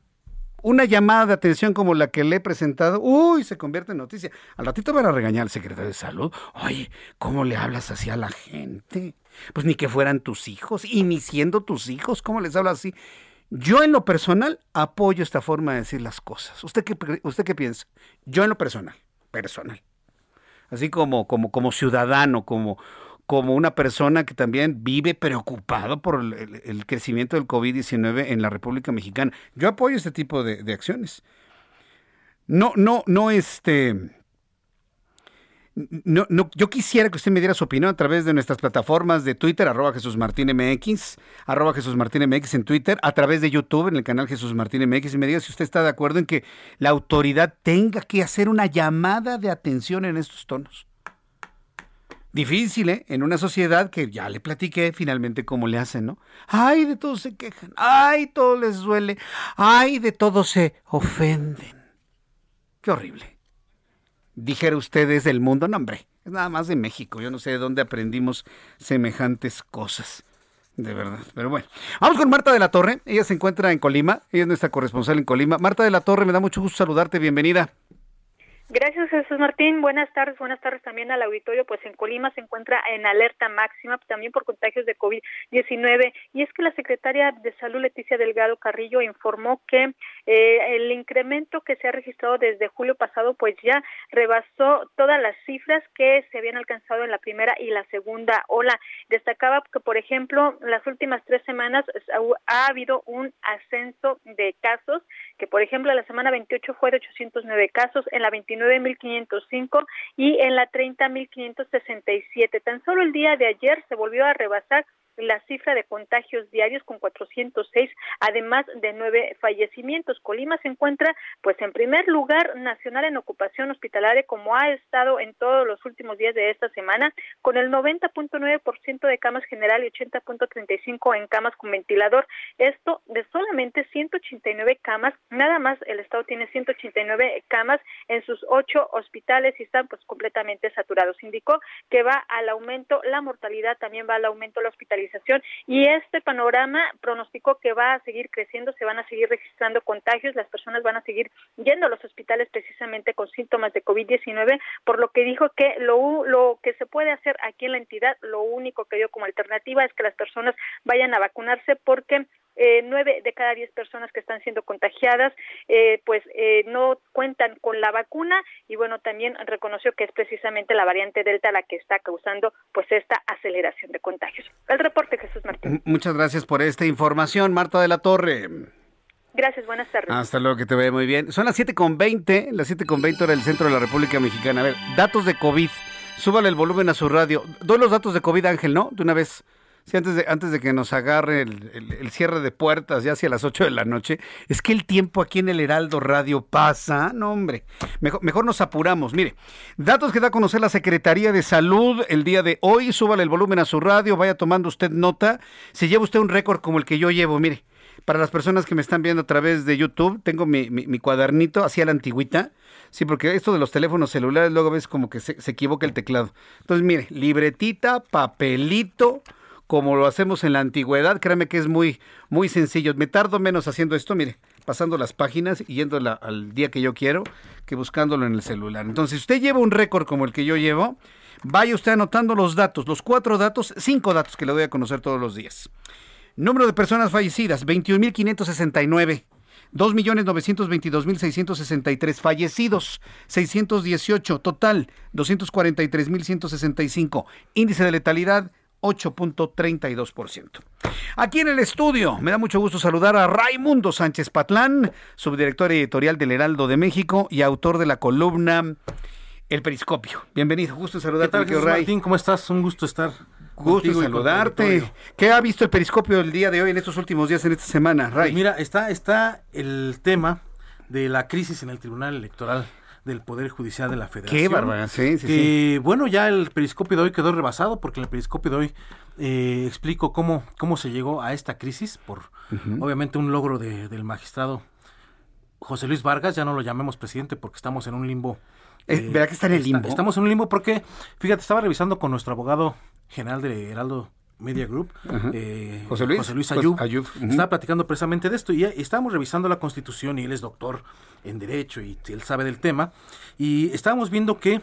una llamada de atención como la que le he presentado, uy, se convierte en noticia. Al ratito van a regañar al secretario de salud. Oye, ¿cómo le hablas así a la gente? Pues ni que fueran tus hijos, y ni siendo tus hijos, ¿cómo les hablas así? Yo en lo personal apoyo esta forma de decir las cosas. ¿Usted qué, usted qué piensa? Yo en lo personal, personal. Así como, como, como ciudadano, como, como una persona que también vive preocupado por el, crecimiento del COVID-19 en la República Mexicana. Yo apoyo este tipo de, acciones. No, no, no, este... No, no, yo quisiera que usted me diera su opinión a través de nuestras plataformas de Twitter, arroba Jesús Martín MX, arroba Jesús Martín MX en Twitter, a través de YouTube, en el canal Jesús Martín MX, y me diga si usted está de acuerdo en que la autoridad tenga que hacer una llamada de atención en estos tonos. Difícil, ¿eh? En una sociedad que ya le platiqué finalmente cómo le hacen, ¿no? Ay, de todo se quejan, ay, todo les duele, ay, de todo se ofenden. Qué horrible. Dijera ustedes del mundo, no, hombre, es nada más de México. Yo no sé de dónde aprendimos semejantes cosas. De verdad, pero bueno. Vamos con Marta de la Torre. Ella se encuentra en Colima. Ella es nuestra corresponsal en Colima. Marta de la Torre, me da mucho gusto saludarte. Bienvenida. Gracias, Jesús Martín. Buenas tardes. Buenas tardes también al auditorio. Pues en Colima se encuentra en alerta máxima también por contagios de COVID-19. Y es que la secretaria de Salud, Leticia Delgado Carrillo, informó que eh, el incremento que se ha registrado desde julio pasado, pues ya rebasó todas las cifras que se habían alcanzado en la primera y la segunda ola. Destacaba que, por ejemplo, las últimas tres semanas ha habido un ascenso de casos, que por ejemplo la semana 28 fue de 809 casos, en la 29 9.505 y en la 30.567. Tan solo el día de ayer se volvió a rebasar la cifra de contagios diarios con 406, además de nueve fallecimientos. Colima se encuentra, pues, en primer lugar nacional en ocupación hospitalaria, como ha estado en todos los últimos días de esta semana, con el 90.9% de camas general y 80.35 en camas con ventilador. Esto de solamente 189 camas, nada más el Estado tiene 189 camas en sus ocho hospitales y están, pues, completamente saturados. Indicó que va al aumento la mortalidad, también va al aumento la hospitalización y este panorama pronosticó que va a seguir creciendo, se van a seguir registrando contagios, las personas van a seguir yendo a los hospitales precisamente con síntomas de COVID-19, por lo que dijo que lo, lo que se puede hacer aquí en la entidad, lo único que dio como alternativa es que las personas vayan a vacunarse porque eh, nueve de cada diez personas que están siendo contagiadas eh, pues eh, no cuentan con la vacuna y bueno también reconoció que es precisamente la variante delta la que está causando pues esta aceleración de contagios el reporte Jesús Martín muchas gracias por esta información Marta de la Torre Gracias, buenas tardes. Hasta luego, que te vea muy bien. Son las 7.20, las 7.20 hora del centro de la República Mexicana. A ver, datos de COVID. Súbale el volumen a su radio. Doy los datos de COVID, Ángel, ¿no? De una vez. Sí, antes de, antes de que nos agarre el, cierre de puertas ya hacia las 8 de la noche, es que el tiempo aquí en el Heraldo Radio pasa, no hombre, mejor, mejor nos apuramos. Mire, datos que da a conocer la Secretaría de Salud el día de hoy, súbale el volumen a su radio, vaya tomando usted nota, si lleva usted un récord como el que yo llevo, mire, para las personas que me están viendo a través de YouTube, tengo mi, mi, cuadernito así a la antigüita, sí, porque esto de los teléfonos celulares luego ves como que se, se equivoca el teclado. Entonces, mire, libretita, papelito, como lo hacemos en la antigüedad, créame que es muy, muy sencillo. Me tardo menos haciendo esto, mire, pasando las páginas y yendo al día que yo quiero, que buscándolo en el celular. Entonces, si usted lleva un récord como el que yo llevo, vaya usted anotando los datos, los cuatro datos, cinco datos que le doy a conocer todos los días. Número de personas fallecidas, 21.569. 2.922.663 fallecidos, 618 total, 243.165. Índice de letalidad 8.32%. Aquí en el estudio, me da mucho gusto saludar a Raimundo Sánchez Patlán, subdirector editorial del Heraldo de México y autor de la columna El Periscopio. Bienvenido, gusto saludarte, ¿Qué tal, Martín? ¿Cómo estás? Un gusto estar Gusto saludarte. ¿Qué ha visto el Periscopio el día de hoy, en estos últimos días, en esta semana, Ray? Pues mira, está, está el tema de la crisis en el Tribunal Electoral del Poder Judicial de la Federación. Qué bárbara, sí, sí, que, bueno, ya el periscopio de hoy quedó rebasado porque en el periscopio de hoy eh, explico cómo, cómo se llegó a esta crisis por, obviamente, un logro de- del magistrado José Luis Vargas, ya no lo llamemos presidente porque estamos en un limbo. Eh, ¿verdad que está en el limbo? estamos en un limbo porque, fíjate, estaba revisando con nuestro abogado general de Heraldo Media Group, eh, José Luis. José Luis Ayub, Ayub, estaba platicando precisamente de esto y, y estábamos revisando la constitución y él es doctor en derecho y él sabe del tema y estábamos viendo que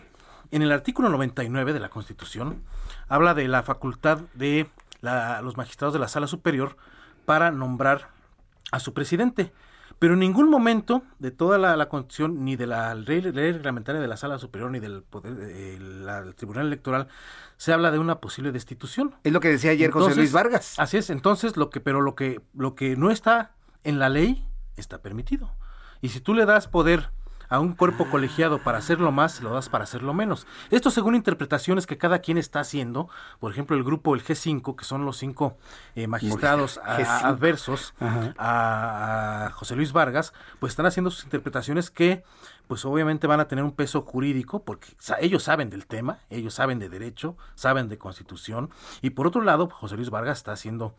en el artículo 99 de la constitución habla de la facultad de la- los magistrados de la sala superior para nombrar a su presidente. Pero en ningún momento de toda la, la constitución, ni de la ley, ley reglamentaria de la sala superior, ni del poder, eh, la- el tribunal electoral, se habla de una posible destitución. Es lo que decía ayer José Luis Vargas. Así es, entonces lo que, pero lo que, lo que no está en la ley está permitido. Y si tú le das poder a un cuerpo colegiado para hacerlo más, lo das para hacerlo menos. Esto según interpretaciones que cada quien está haciendo. Por ejemplo, el grupo, el G5, que son los cinco eh, magistrados a- G5. adversos a, a José Luis Vargas, pues están haciendo sus interpretaciones que, pues obviamente van a tener un peso jurídico, porque ellos saben del tema, ellos saben de derecho, saben de constitución, y por otro lado, José Luis Vargas está haciendo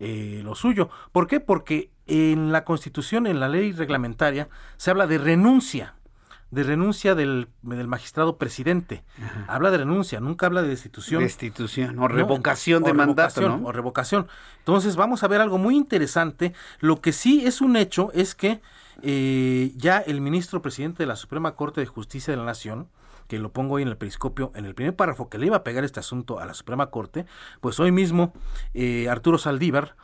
eh, lo suyo. ¿Por qué? Porque en la constitución, en la ley reglamentaria, se habla de renuncia de renuncia del, del magistrado presidente. Habla de renuncia, nunca habla de destitución. Destitución o ¿no? revocación de O mandato, revocación, ¿no? O revocación. Entonces vamos a ver algo muy interesante. Lo que sí es un hecho es que eh, ya el ministro presidente de la Suprema Corte de Justicia de la Nación, que lo pongo hoy en el periscopio, en el primer párrafo que le iba a pegar este asunto a la Suprema Corte, pues hoy mismo eh, Arturo Saldívar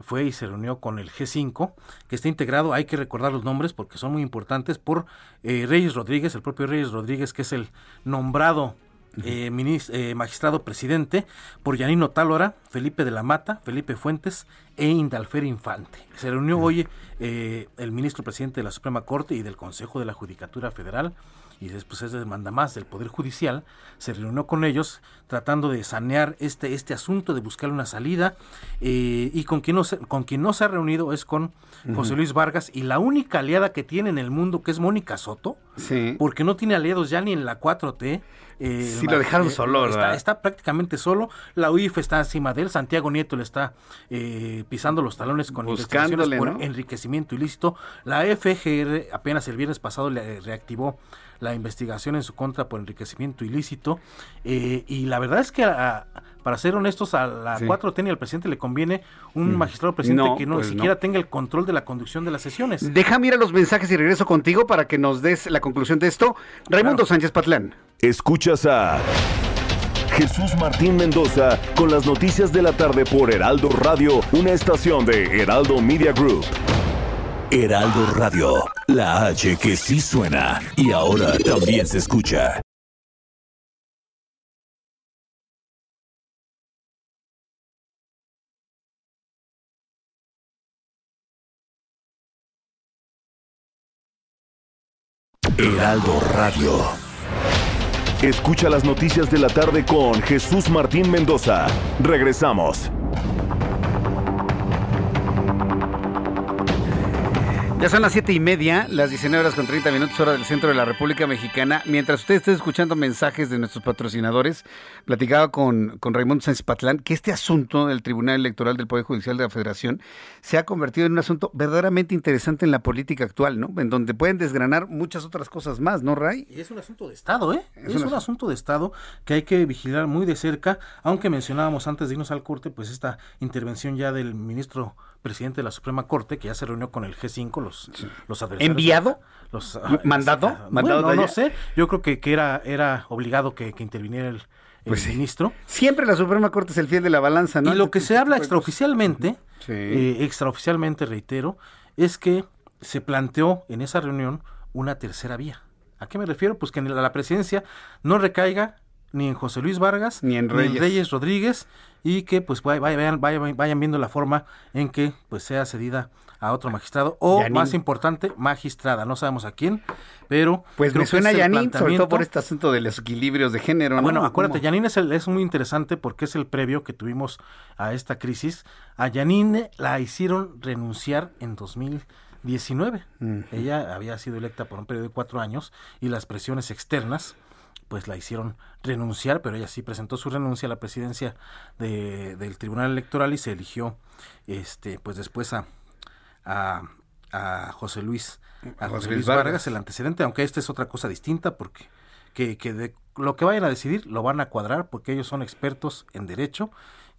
fue y se reunió con el G5, que está integrado, hay que recordar los nombres porque son muy importantes, por eh, Reyes Rodríguez, el propio Reyes Rodríguez, que es el nombrado eh, minis- eh, magistrado presidente, por Yanino Tálora, Felipe de la Mata, Felipe Fuentes e Indalfer Infante. Se reunió hoy eh, el ministro presidente de la Suprema Corte y del Consejo de la Judicatura Federal, y después es demanda más del Poder Judicial, se reunió con ellos tratando de sanear este, este asunto, de buscar una salida, eh, y con quien, no se, con quien no se ha reunido es con José. Luis Vargas, y la única aliada que tiene en el mundo, que es Mónica Soto, Sí. porque no tiene aliados ya ni en la 4T. eh, Sí, el lo dejaron eh, solo, está, ¿verdad? está prácticamente solo. La UIF está encima de él. Santiago Nieto le está eh, pisando los talones con investigaciones por ¿no? enriquecimiento ilícito. La FGR apenas el viernes pasado le reactivó la investigación en su contra por enriquecimiento ilícito. eh, y la verdad es que, a- para ser honestos, a la Sí. 4T ni al presidente le conviene un Mm. magistrado presidente No, que no pues siquiera no. tenga el control de la conducción de las sesiones. Déjame ir a los mensajes y regreso contigo para que nos des la conclusión de esto. Raimundo Sánchez Patlán. Escuchas a Jesús Martín Mendoza con las noticias de la tarde por Heraldo Radio, una estación de Heraldo Media Group. Heraldo Radio, la H que sí suena y ahora también se escucha. Heraldo Radio. Escucha las noticias de la tarde con Jesús Martín Mendoza. Regresamos. Ya son las siete y media, las 19 horas con 30 minutos hora del centro de la República Mexicana. Mientras usted esté escuchando mensajes de nuestros patrocinadores, platicaba con, con Raimundo Sánchez Patlán que este asunto del Tribunal Electoral del Poder Judicial de la Federación se ha convertido en un asunto verdaderamente interesante en la política actual, ¿no? En donde pueden desgranar muchas otras cosas más, ¿no, Ray? Y es un asunto de Estado, ¿eh? Es Es, un un asunto de Estado que hay que vigilar muy de cerca, aunque mencionábamos antes de irnos al corte, pues esta intervención ya del ministro presidente de la Suprema Corte, que ya se reunió con el G5, los, los adversarios. ¿Enviado? Los, ¿Mandado? ah, ¿Mandado bueno, de no allá? sé, yo creo que, que era, era obligado que, que interviniera el, el Pues sí. ministro. Siempre la Suprema Corte es el fiel de la balanza, ¿no? Y lo que se habla extraoficialmente, Sí. eh, extraoficialmente reitero, es que se planteó en esa reunión una tercera vía. ¿A qué me refiero? Pues que en la presidencia no recaiga ni en José Luis Vargas Ni en Reyes. Rodríguez y que pues vay- vayan, vayan, vayan viendo la forma en que pues sea cedida a otro magistrado o Yanin. más importante magistrada no sabemos a quién pero Pues me suena Yanin, sobre todo por este asunto de los equilibrios de género, ¿no? bueno, acuérdate, ¿Cómo? Yanine es, el- es muy interesante porque es el previo que tuvimos a esta crisis. A Yanine la hicieron renunciar en 19. Ella había sido electa por un periodo de cuatro años y las presiones externas pues la hicieron renunciar, pero ella sí presentó su renuncia a la presidencia de, del Tribunal Electoral y se eligió este pues después a, a, a José Luis a José Luis Vargas. el antecedente, aunque esta es otra cosa distinta porque que, que de lo que vayan a decidir lo van a cuadrar porque ellos son expertos en derecho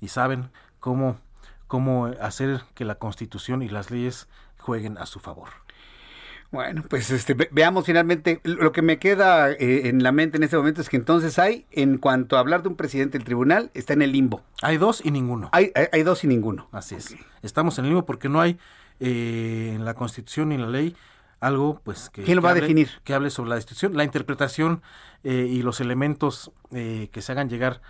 y saben cómo, cómo hacer que la constitución y las leyes jueguen a su favor. Bueno, pues este, veamos finalmente, lo que me queda eh, en la mente en este momento es que entonces hay, en cuanto a hablar de un presidente del tribunal, está en el limbo. Hay dos y ninguno. Hay, hay, dos y ninguno. Así es. Estamos en el limbo porque no hay eh, en la constitución ni en la ley algo pues que... ¿Quién lo va a definir? Que hable sobre la institución, la interpretación eh, y los elementos que se hagan llegar,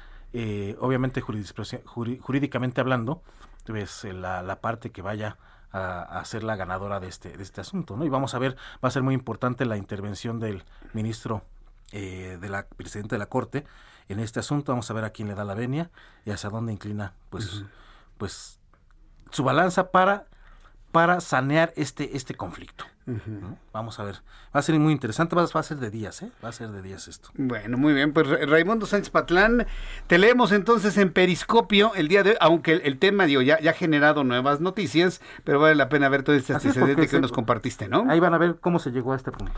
obviamente jurídicamente hablando, pues la, la parte que vaya a, ser la ganadora de este, de este asunto, ¿no? Y vamos a ver, va a ser muy importante la intervención del ministro eh, de la presidente de la Corte en este asunto. Vamos a ver a quién le da la venia y hacia dónde inclina, pues, pues su balanza para para sanear este este conflicto. Vamos a ver. Va a ser muy interesante. Va, a ser de días, ¿eh? Va a ser de días esto. Bueno, muy bien. Pues Raimundo Sánchez Patlán, te leemos entonces en Periscopio el día de hoy, aunque el, tema, ya, ya ha generado nuevas noticias, pero vale la pena ver todo este antecedente que nos compartiste, ¿no? Ahí van a ver cómo se llegó a este punto.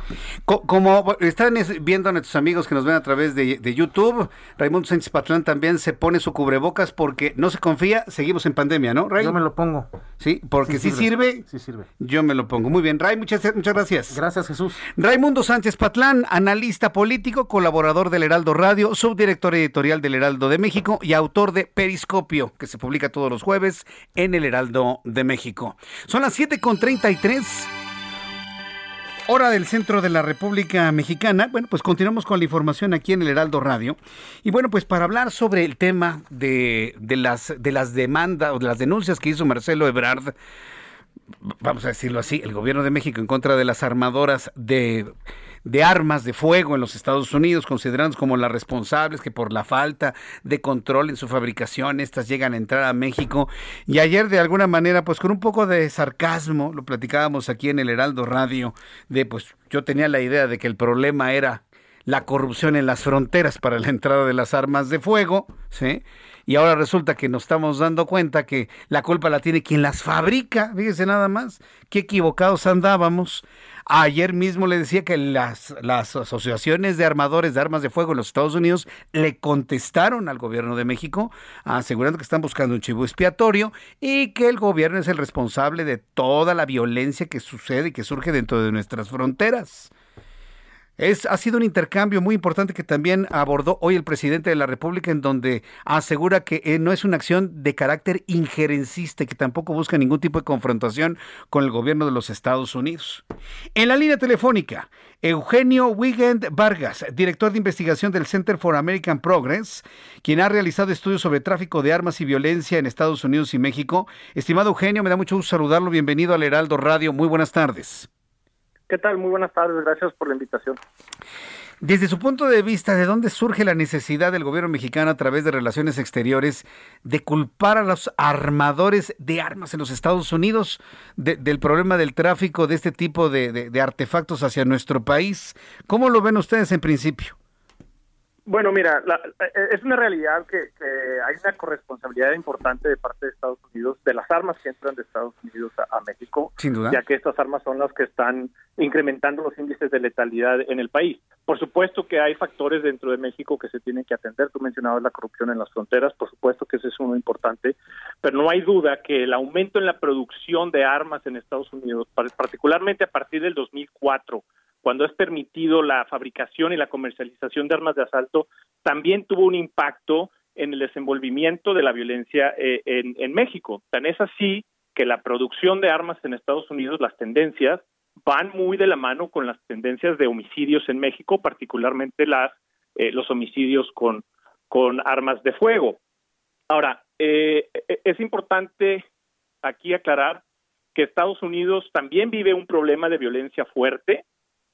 como están viendo a nuestros amigos que nos ven a través de, de YouTube, Raimundo Sánchez Patlán también se pone su cubrebocas porque no se confía, seguimos en pandemia, ¿no, Ray? Yo me lo pongo. Sí, porque si sirve. Sí sirve. Yo me lo pongo. Muy bien, Ray, muchas Muchas, gracias. Gracias, Jesús. Raimundo Sánchez Patlán, analista político, colaborador del Heraldo Radio, subdirector editorial del Heraldo de México y autor de Periscopio, que se publica todos los jueves en el Heraldo de México. Son las 7.33. Hora del centro de la República Mexicana. Bueno, pues continuamos con la información aquí en el Heraldo Radio. Y bueno, pues para hablar sobre el tema de, de las, de las demandas o de las denuncias que hizo Marcelo Ebrard vamos a decirlo así, el gobierno de México en contra de las armadoras de, de armas de fuego en los Estados Unidos, considerándolas como las responsables que por la falta de control en su fabricación estas llegan a entrar a México. Y ayer de alguna manera, pues con un poco de sarcasmo, lo platicábamos aquí en el Heraldo Radio, de pues yo tenía la idea de que el problema era la corrupción en las fronteras para la entrada de las armas de fuego, ¿sí? Y ahora resulta que nos estamos dando cuenta que la culpa la tiene quien las fabrica, fíjese nada más, qué equivocados andábamos. Ayer mismo le decía que las, las asociaciones de armadores de armas de fuego en los Estados Unidos le contestaron al gobierno de México asegurando que están buscando un chivo expiatorio y que el gobierno es el responsable de toda la violencia que sucede y que surge dentro de nuestras fronteras. Es, ha sido un intercambio muy importante que también abordó hoy el presidente de la República, en donde asegura que eh, no es una acción de carácter injerencista que tampoco busca ningún tipo de confrontación con el gobierno de los Estados Unidos. En la línea telefónica, Eugenio Wigand Vargas, director de investigación del Center for American Progress, quien ha realizado estudios sobre tráfico de armas y violencia en Estados Unidos y México. Estimado Eugenio, me da mucho gusto saludarlo. Bienvenido al Heraldo Radio. Muy buenas tardes. ¿Qué tal? Muy buenas tardes, gracias por la invitación. Desde su punto de vista, ¿de dónde surge la necesidad del gobierno mexicano a través de relaciones exteriores de culpar a los armadores de armas en los Estados Unidos del problema del tráfico de este tipo de artefactos hacia nuestro país? ¿Cómo lo ven ustedes en principio? Bueno, mira, eh, es una realidad que, hay una corresponsabilidad importante de parte de Estados Unidos de las armas que entran de Estados Unidos a, México, Sin duda. ya que estas armas son las que están incrementando los índices de letalidad en el país. Por supuesto que hay factores dentro de México que se tienen que atender. Tú mencionabas la corrupción en las fronteras, por supuesto que ese es uno importante, pero no hay duda que el aumento en la producción de armas en Estados Unidos, particularmente a partir del 2004, cuando es permitido la fabricación y la comercialización de armas de asalto, también tuvo un impacto en el desenvolvimiento de la violencia eh, en, México. Tan es así que la producción de armas en Estados Unidos, las tendencias, van muy de la mano con las tendencias de homicidios en México, particularmente las eh, los homicidios con, con armas de fuego. Ahora, eh, es importante aquí aclarar que Estados Unidos también vive un problema de violencia fuerte,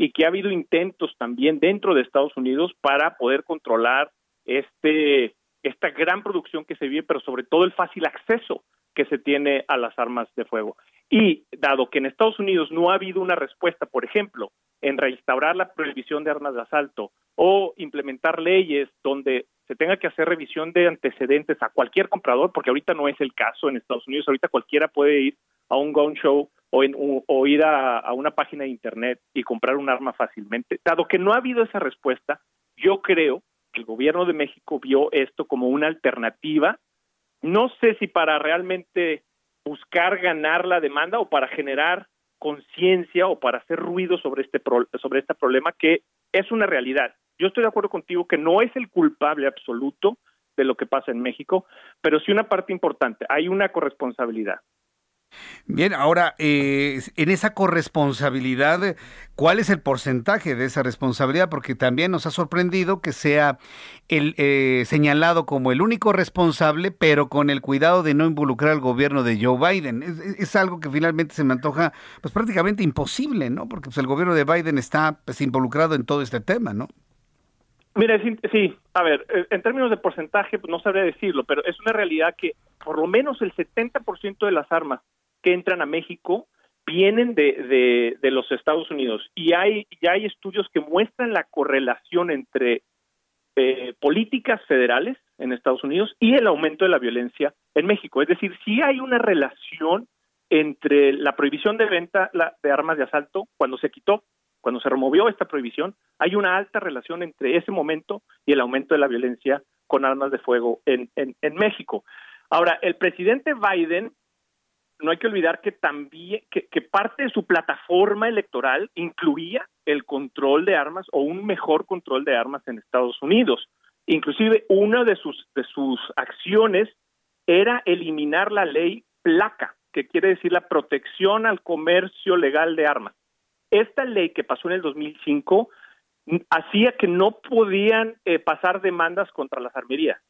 y que ha habido intentos también dentro de Estados Unidos para poder controlar este esta gran producción que se vive, pero sobre todo el fácil acceso que se tiene a las armas de fuego. Y dado que en Estados Unidos no ha habido una respuesta, por ejemplo, en restaurar la prohibición de armas de asalto o implementar leyes donde se tenga que hacer revisión de antecedentes a cualquier comprador, porque ahorita no es el caso en Estados Unidos, ahorita cualquiera puede ir a un gun show o, en, o ir a, a una página de internet y comprar un arma fácilmente. Dado que no ha habido esa respuesta, yo creo que el gobierno de México vio esto como una alternativa, no sé si para realmente buscar ganar la demanda o para generar conciencia o para hacer ruido sobre este sobre este problema que es una realidad. Yo estoy de acuerdo contigo que no es el culpable absoluto de lo que pasa en México, pero sí una parte importante, hay una corresponsabilidad. Bien, ahora, eh, en esa corresponsabilidad, ¿cuál es el porcentaje de esa responsabilidad? Porque también nos ha sorprendido que sea el eh, señalado como el único responsable, pero con el cuidado de no involucrar al gobierno de Joe Biden. Es, algo que finalmente se me antoja, pues prácticamente imposible, ¿no? Porque pues, el gobierno de Biden está pues, involucrado en todo este tema, ¿no? Mira, sí, a ver, eh, en términos de porcentaje, pues no sabría decirlo, pero es una realidad que por lo menos el 70% de las armas que entran a México vienen de, de, los Estados Unidos y hay ya hay estudios que muestran la correlación entre eh, políticas federales en Estados Unidos y el aumento de la violencia en México. Es decir, sí hay una relación entre la prohibición de venta de armas de asalto cuando se quitó, cuando se removió esta prohibición, hay una alta relación entre ese momento y el aumento de la violencia con armas de fuego en, México. Ahora, el presidente Biden no hay que olvidar que también que, parte de su plataforma electoral incluía el control de armas o un mejor control de armas en Estados Unidos. Inclusive una de sus de sus acciones era eliminar la ley placa, que quiere decir la protección al comercio legal de armas. Esta ley que pasó en el 2005 hacía que no podían eh, pasar demandas contra las armerías.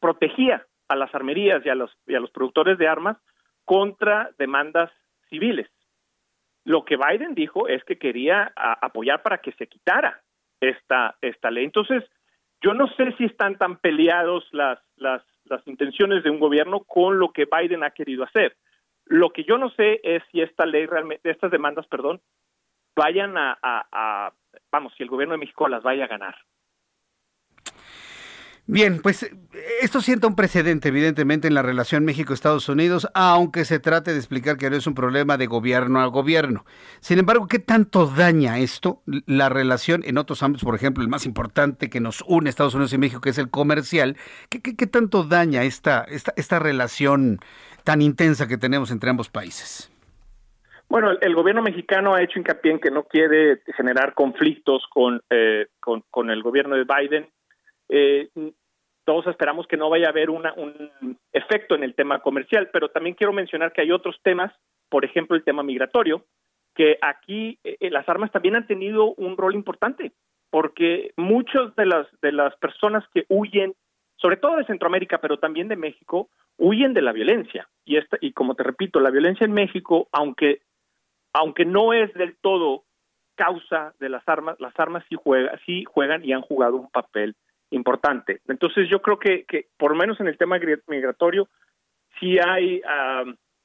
Protegía a las armerías y a los, y a los productores de armas contra demandas civiles. Lo que Biden dijo es que quería apoyar para que se quitara esta, esta ley. Entonces, yo no sé si están tan peleados las, las, las intenciones de un gobierno con lo que Biden ha querido hacer. Lo que yo no sé es si esta ley realmente, estas demandas, perdón, vayan a, vamos, si el gobierno de México las vaya a ganar. Bien, pues esto sienta un precedente, evidentemente, en la relación México-Estados Unidos, aunque se trate de explicar que no es un problema de gobierno a gobierno. Sin embargo, ¿qué tanto daña esto la relación en otros ámbitos, por ejemplo, el más importante que nos une Estados Unidos y México, que es el comercial? ¿Qué, qué, tanto daña esta, esta, esta relación tan intensa que tenemos entre ambos países? Bueno, el, gobierno mexicano ha hecho hincapié en que no quiere generar conflictos con, eh, con, con el gobierno de Biden eh, todos esperamos que no vaya a haber un efecto en el tema comercial, pero también quiero mencionar que hay otros temas, por ejemplo, el tema migratorio, que aquí eh, las armas también han tenido un rol importante, porque muchas de las de las personas que huyen, sobre todo de Centroamérica, pero también de México, huyen de la violencia. Y esta, y como te repito, la violencia en México, aunque aunque no es del todo causa de las armas, las armas sí juegan, sí juegan y han jugado un papel importante. Entonces yo creo que, que por lo menos en el tema migratorio sí hay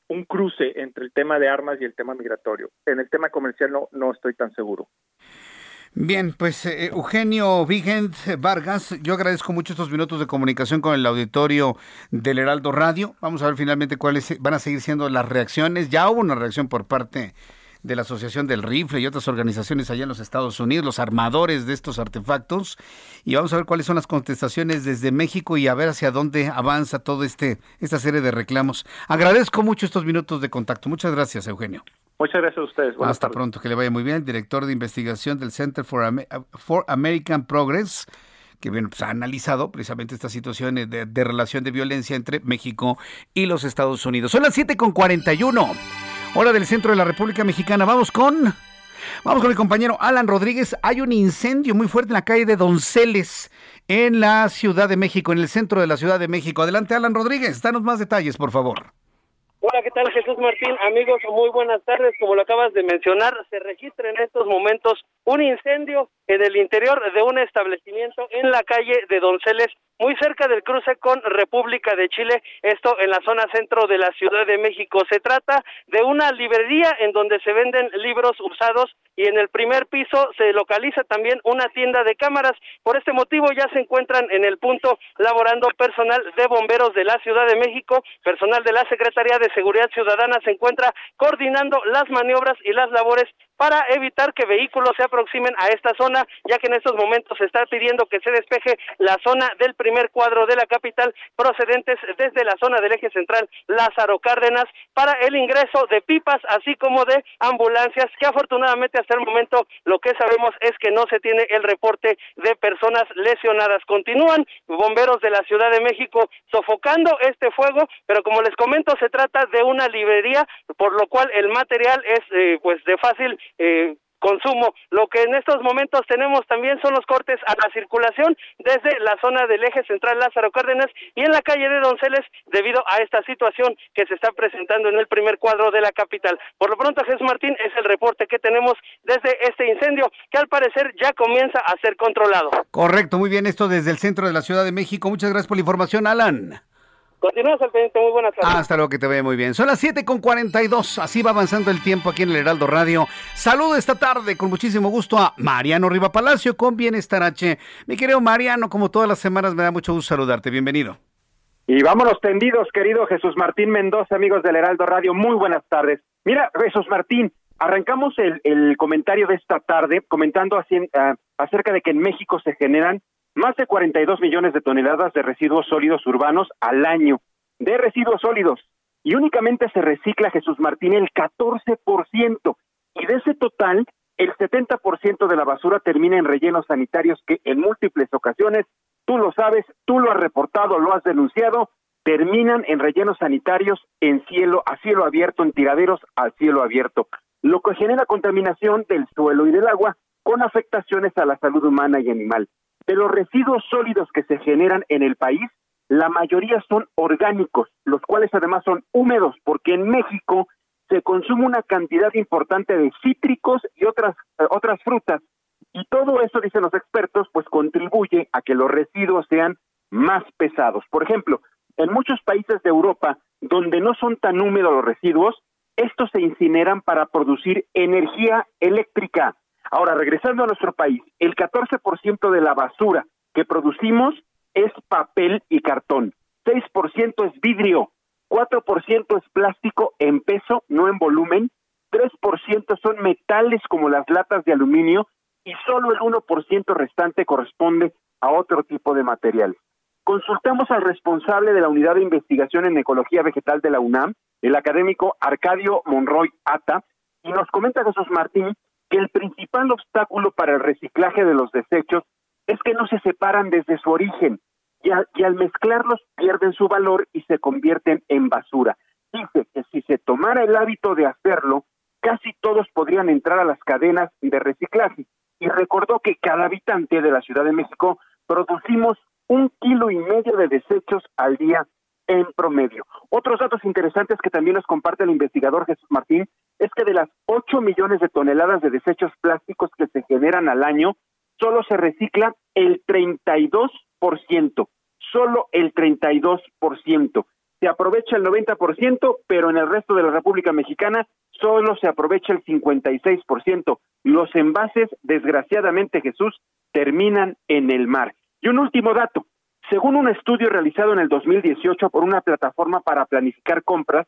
un cruce entre el tema de armas y el tema migratorio. En el tema comercial no, no estoy tan seguro. Bien, pues eh, Eugenio Vigent Vargas, yo agradezco mucho estos minutos de comunicación con el auditorio del Heraldo Radio. Vamos a ver finalmente cuáles van a seguir siendo las reacciones. Ya hubo una reacción por parte la Asociación del Rifle y otras organizaciones allá en los Estados Unidos, los armadores de estos artefactos. Y vamos a ver cuáles son las contestaciones desde México y a ver hacia dónde avanza todo este esta serie de reclamos. Agradezco mucho estos minutos de contacto. Muchas gracias, Eugenio. Muchas gracias a ustedes. Hasta pronto, que le vaya muy bien. Director de investigación del Center for, for American Progress que bien, pues, ha analizado precisamente esta situación de, relación de violencia entre México y los Estados Unidos. Son las 7 con 41 hora del centro de la República Mexicana. Vamos con. Vamos con el compañero Alan Rodríguez. Hay un incendio muy fuerte en la calle de Donceles, en la Ciudad de México, en el centro de la Ciudad de México. Adelante, Alan Rodríguez. Danos más detalles, por favor. Hola, ¿qué tal Jesús Martín? Amigos, muy buenas tardes. Como lo acabas de mencionar, se registra en estos momentos un incendio en el interior de un establecimiento en la calle de Donceles, muy cerca del cruce con República de Chile, esto en la zona centro de la Ciudad de México. Se trata de una librería en donde se venden libros usados y en el primer piso se localiza también una tienda de cámaras. Por este motivo ya se encuentran en el punto laborando personal de bomberos de la Ciudad de México, personal de la Secretaría de Seguridad Ciudadana se encuentra coordinando las maniobras y las labores para evitar que vehículos se aproximen a esta zona, ya que en estos momentos se está pidiendo que se despeje la zona del primer cuadro de la capital procedentes desde la zona del eje central Lázaro Cárdenas para el ingreso de pipas así como de ambulancias que afortunadamente hasta el momento lo que sabemos es que no se tiene el reporte de personas lesionadas. Continúan bomberos de la Ciudad de México sofocando este fuego, pero como les comento se trata de una librería por lo cual el material es eh, pues de fácil eh, consumo. Lo que en estos momentos tenemos también son los cortes a la circulación desde la zona del eje central Lázaro Cárdenas y en la calle de Donceles debido a esta situación que se está presentando en el primer cuadro de la capital. Por lo pronto, Jesús Martín, es el reporte que tenemos desde este incendio que al parecer ya comienza a ser controlado. Correcto, muy bien, esto desde el centro de la Ciudad de México. Muchas gracias por la información, Alan. Continúas al pendiente, muy buenas tardes. Hasta luego, que te vea muy bien. Son las 7 con 42, así va avanzando el tiempo aquí en el Heraldo Radio. Saludo esta tarde con muchísimo gusto a Mariano Riva Palacio con Bienestar H. Mi querido Mariano, como todas las semanas me da mucho gusto saludarte, bienvenido. Y vámonos tendidos, querido Jesús Martín Mendoza, amigos del Heraldo Radio, muy buenas tardes. Mira, Jesús Martín, arrancamos el, el comentario de esta tarde comentando así, uh, acerca de que en México se generan más de 42 millones de toneladas de residuos sólidos urbanos al año, de residuos sólidos, y únicamente se recicla, Jesús Martín, el 14%, y de ese total, el 70% de la basura termina en rellenos sanitarios que en múltiples ocasiones, tú lo sabes, tú lo has reportado, lo has denunciado, terminan en rellenos sanitarios en cielo, a cielo abierto, en tiraderos a cielo abierto, lo que genera contaminación del suelo y del agua con afectaciones a la salud humana y animal. De los residuos sólidos que se generan en el país, la mayoría son orgánicos, los cuales además son húmedos, porque en México se consume una cantidad importante de cítricos y otras, eh, otras frutas. Y todo eso, dicen los expertos, pues contribuye a que los residuos sean más pesados. Por ejemplo, en muchos países de Europa, donde no son tan húmedos los residuos, estos se incineran para producir energía eléctrica. Ahora, regresando a nuestro país, el 14% de la basura que producimos es papel y cartón, 6% es vidrio, 4% es plástico en peso, no en volumen, 3% son metales como las latas de aluminio y solo el 1% restante corresponde a otro tipo de material. Consultamos al responsable de la Unidad de Investigación en Ecología Vegetal de la UNAM, el académico Arcadio Monroy Ata, y nos comenta Jesús Martín que el principal obstáculo para el reciclaje de los desechos es que no se separan desde su origen y, y al mezclarlos pierden su valor y se convierten en basura. Dice que si se tomara el hábito de hacerlo, casi todos podrían entrar a las cadenas de reciclaje. Y recordó que cada habitante de la Ciudad de México producimos un kilo y medio de desechos al día en promedio. Otros datos interesantes que también nos comparte el investigador Jesús Martín es que de las 8 millones de toneladas de desechos plásticos que se generan al año, solo se recicla el 32%, solo el 32%. Se aprovecha el 90%, pero en el resto de la República Mexicana solo se aprovecha el 56%. Los envases, desgraciadamente Jesús, terminan en el mar. Y un último dato, según un estudio realizado en el 2018 por una plataforma para planificar compras,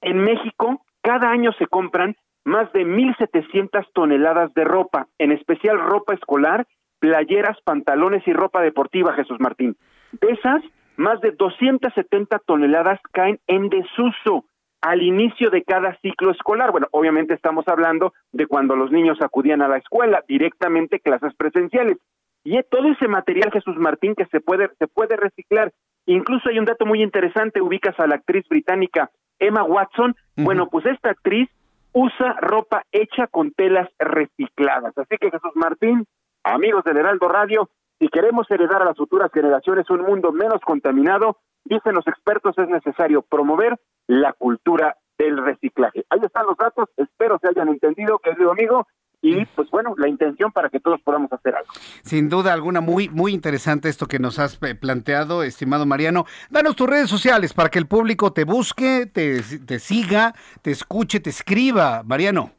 en México cada año se compran más de 1.700 toneladas de ropa, en especial ropa escolar, playeras, pantalones y ropa deportiva, Jesús Martín. De esas, más de 270 toneladas caen en desuso al inicio de cada ciclo escolar. Bueno, obviamente estamos hablando de cuando los niños acudían a la escuela, directamente clases presenciales. Y todo ese material, Jesús Martín, que se puede, se puede reciclar. Incluso hay un dato muy interesante, ubicas a la actriz británica Emma Watson. Bueno, pues esta actriz usa ropa hecha con telas recicladas. Así que Jesús Martín, amigos del Heraldo Radio, si queremos heredar a las futuras generaciones un mundo menos contaminado, dicen los expertos, es necesario promover la cultura del reciclaje. Ahí están los datos, espero se hayan entendido, querido amigo, y pues bueno, la intención para que todos podamos hacer algo. Sin duda alguna, muy, muy interesante esto que nos has eh, planteado, estimado Mariano. Danos tus redes sociales para que el público te busque, te, te siga, te escuche, te escriba, Mariano.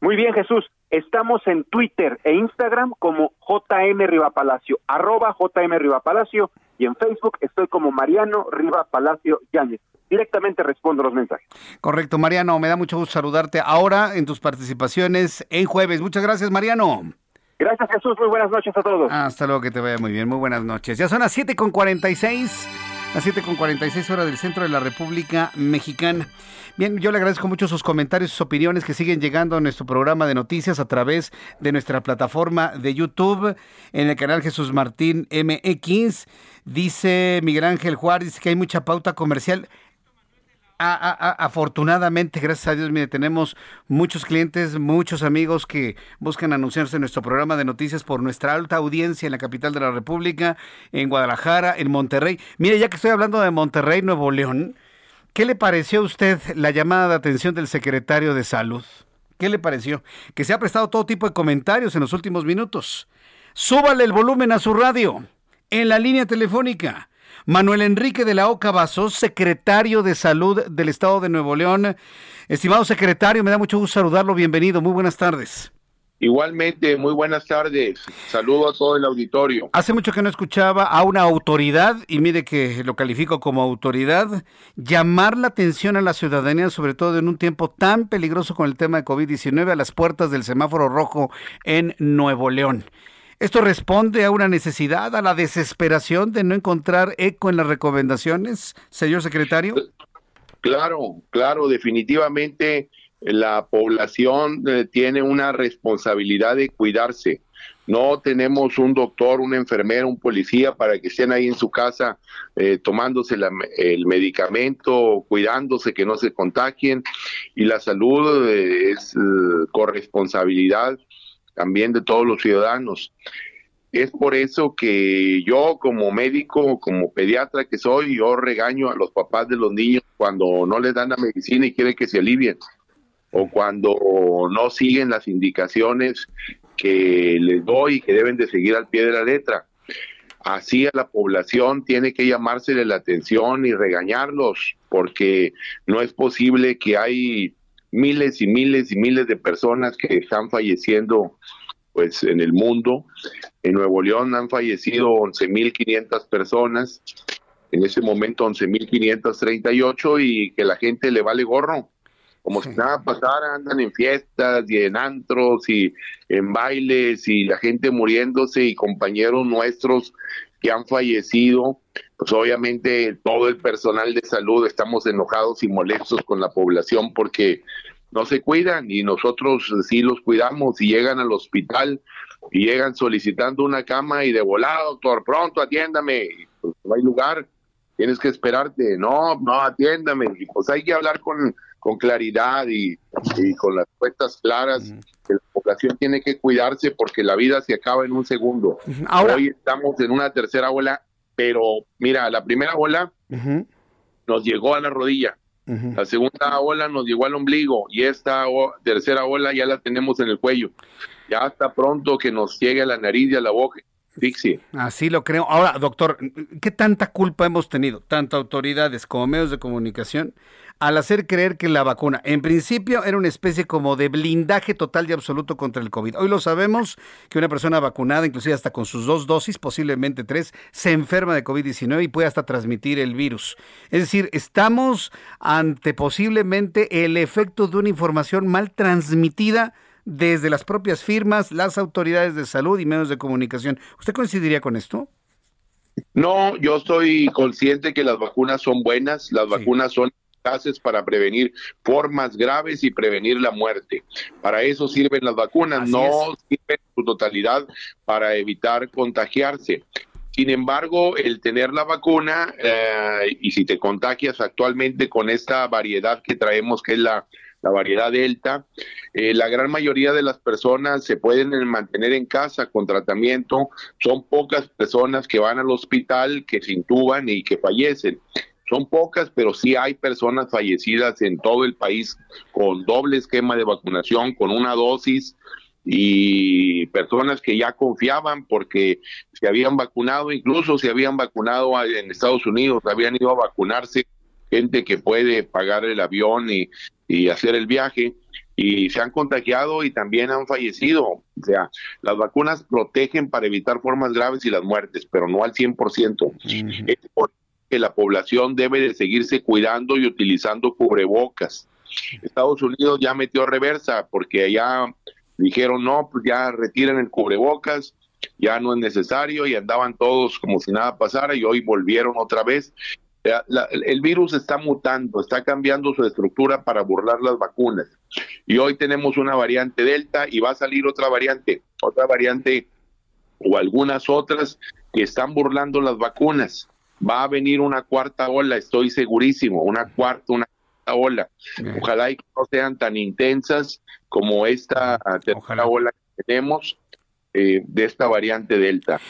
Muy bien, Jesús. Estamos en Twitter e Instagram como JM Rivapalacio, arroba JM Rivapalacio, y en Facebook estoy como Mariano Riva Palacio Yáñez. Directamente respondo los mensajes. Correcto, Mariano, me da mucho gusto saludarte ahora en tus participaciones en jueves. Muchas gracias, Mariano. Gracias, Jesús. Muy buenas noches a todos. Hasta luego, que te vaya muy bien. Muy buenas noches. Ya son las 7.46, las 7.46 horas del centro de la República Mexicana. Bien, yo le agradezco mucho sus comentarios, sus opiniones que siguen llegando a nuestro programa de noticias a través de nuestra plataforma de YouTube en el canal Jesús Martín MX. Dice Miguel Ángel Juárez que hay mucha pauta comercial. Afortunadamente, gracias a Dios, mire, tenemos muchos clientes, muchos amigos que buscan anunciarse en nuestro programa de noticias por nuestra alta audiencia en la capital de la República, en Guadalajara, en Monterrey. Mire, ya que estoy hablando de Monterrey, Nuevo León, ¿Qué le pareció a usted la llamada de atención del secretario de Salud? ¿Qué le pareció? Que se ha prestado todo tipo de comentarios en los últimos minutos. Súbale el volumen a su radio. En la línea telefónica. Manuel Enrique de la Oca Vasos, secretario de Salud del Estado de Nuevo León. Estimado secretario, me da mucho gusto saludarlo. Bienvenido. Muy buenas tardes. Igualmente, muy buenas tardes. Saludo a todo el auditorio. Hace mucho que no escuchaba a una autoridad, y mire que lo califico como autoridad, llamar la atención a la ciudadanía, sobre todo en un tiempo tan peligroso con el tema de COVID-19, a las puertas del semáforo rojo en Nuevo León. ¿Esto responde a una necesidad, a la desesperación de no encontrar eco en las recomendaciones, señor secretario? Claro, claro, definitivamente la población eh, tiene una responsabilidad de cuidarse. No tenemos un doctor, una enfermera, un policía para que estén ahí en su casa eh, tomándose el medicamento, cuidándose que no se contagien. Y la salud eh, es corresponsabilidad también de todos los ciudadanos. Es por eso que yo como médico, como pediatra que soy, yo regaño a los papás de los niños cuando no les dan la medicina y quieren que se alivien o cuando no siguen las indicaciones que les doy y que deben de seguir al pie de la letra. Así a la población tiene que llamársele la atención y regañarlos, porque no es posible que hay miles y miles y miles de personas que están falleciendo pues en el mundo. En Nuevo León han fallecido 11.500 personas, en ese momento 11.538 y que la gente le vale gorro. Como si nada pasara, andan en fiestas y en antros y en bailes y la gente muriéndose y compañeros nuestros que han fallecido, pues obviamente todo el personal de salud estamos enojados y molestos con la población porque no se cuidan y nosotros sí los cuidamos y llegan al hospital y llegan solicitando una cama y de volado, doctor, pronto atiéndame, pues no hay lugar, tienes que esperarte, no, no atiéndame, y pues hay que hablar con con claridad y, con las respuestas claras que la población tiene que cuidarse porque la vida se acaba en un segundo. Hoy estamos en una tercera ola, pero mira, la primera ola nos llegó a la rodilla. La segunda ola nos llegó al ombligo y esta tercera ola ya la tenemos en el cuello. Ya está pronto que nos llegue a la nariz y a la boca. Así lo creo. Ahora, doctor, ¿qué tanta culpa hemos tenido, tanto autoridades como medios de comunicación, al hacer creer que la vacuna, en principio, era una especie como de blindaje total y absoluto contra el COVID. Hoy lo sabemos que una persona vacunada, inclusive hasta con sus dos dosis, posiblemente tres, se enferma de COVID-19 y puede hasta transmitir el virus. Es decir, estamos ante posiblemente el efecto de una información mal transmitida desde las propias firmas, las autoridades de salud y medios de comunicación. ¿Usted coincidiría con esto? No, yo estoy consciente que las vacunas son buenas, las vacunas son para prevenir formas graves y prevenir la muerte. Para eso sirven las vacunas, no sirven en su totalidad para evitar contagiarse. Sin embargo, el tener la vacuna eh, y si te contagias actualmente con esta variedad que traemos, que es la, variedad Delta, eh, la gran mayoría de las personas se pueden mantener en casa con tratamiento. Son pocas personas que van al hospital, que se intuban y que fallecen. Son pocas, pero sí hay personas fallecidas en todo el país con doble esquema de vacunación, con una dosis y personas que ya confiaban porque se habían vacunado, incluso se habían vacunado en Estados Unidos, habían ido a vacunarse gente que puede pagar el avión y, hacer el viaje y se han contagiado y también han fallecido. O sea, las vacunas protegen para evitar formas graves y las muertes, pero no al 100%. Es por que la población debe de seguirse cuidando y utilizando cubrebocas. Estados Unidos ya metió reversa porque allá dijeron, no, pues ya retiren el cubrebocas, ya no es necesario y andaban todos como si nada pasara y hoy volvieron otra vez. El virus está mutando, está cambiando su estructura para burlar las vacunas. Y hoy tenemos una variante Delta y va a salir otra variante, otra variante o algunas otras que están burlando las vacunas. Va a venir una cuarta ola, estoy segurísimo, una cuarta, una ola. Ojalá y que no sean tan intensas como esta tercera ola que tenemos eh, de esta variante Delta.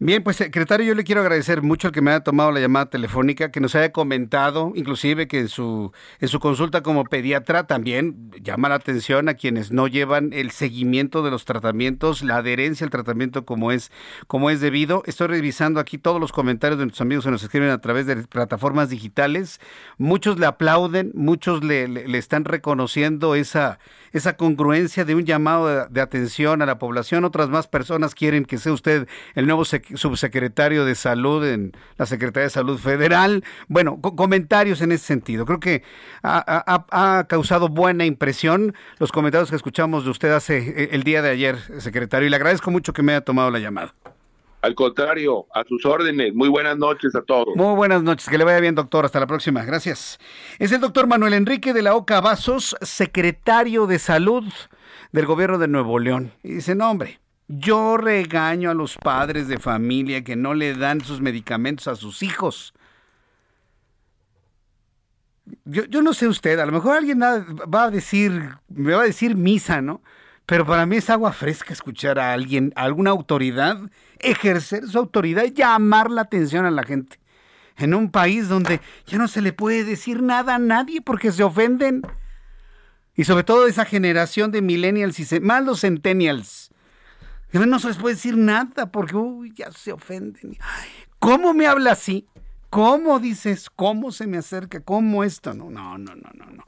Bien, pues secretario, yo le quiero agradecer mucho el que me haya tomado la llamada telefónica, que nos haya comentado, inclusive que en su, en su consulta como pediatra también llama la atención a quienes no llevan el seguimiento de los tratamientos, la adherencia al tratamiento como es, como es debido. Estoy revisando aquí todos los comentarios de nuestros amigos que nos escriben a través de plataformas digitales. Muchos le aplauden, muchos le, le están reconociendo esa esa congruencia de un llamado de, atención a la población. Otras más personas quieren que sea usted el nuevo subsecretario de Salud en la Secretaría de Salud Federal. Bueno, comentarios en ese sentido. Creo que ha, causado buena impresión los comentarios que escuchamos de usted hace eh, el día de ayer, secretario, y le agradezco mucho que me haya tomado la llamada. Al contrario, a sus órdenes. Muy buenas noches a todos. Muy buenas noches. Que le vaya bien, doctor. Hasta la próxima. Gracias. Es el doctor Manuel Enrique de la Oca Vasos, secretario de Salud del gobierno de Nuevo León. Y dice, no, hombre, yo regaño a los padres de familia que no le dan sus medicamentos a sus hijos. Yo, yo no sé usted, a lo mejor alguien va a decir, me va a decir misa, ¿no? Pero para mí es agua fresca escuchar a alguien, a alguna autoridad, ejercer su autoridad y llamar la atención a la gente. En un país donde ya no se le puede decir nada a nadie porque se ofenden. Y sobre todo esa generación de millennials y más los centennials. No se les puede decir nada porque uy, ya se ofenden. ¿Cómo me habla así? ¿Cómo dices? ¿Cómo se me acerca? ¿Cómo esto? No, no, no, no, no.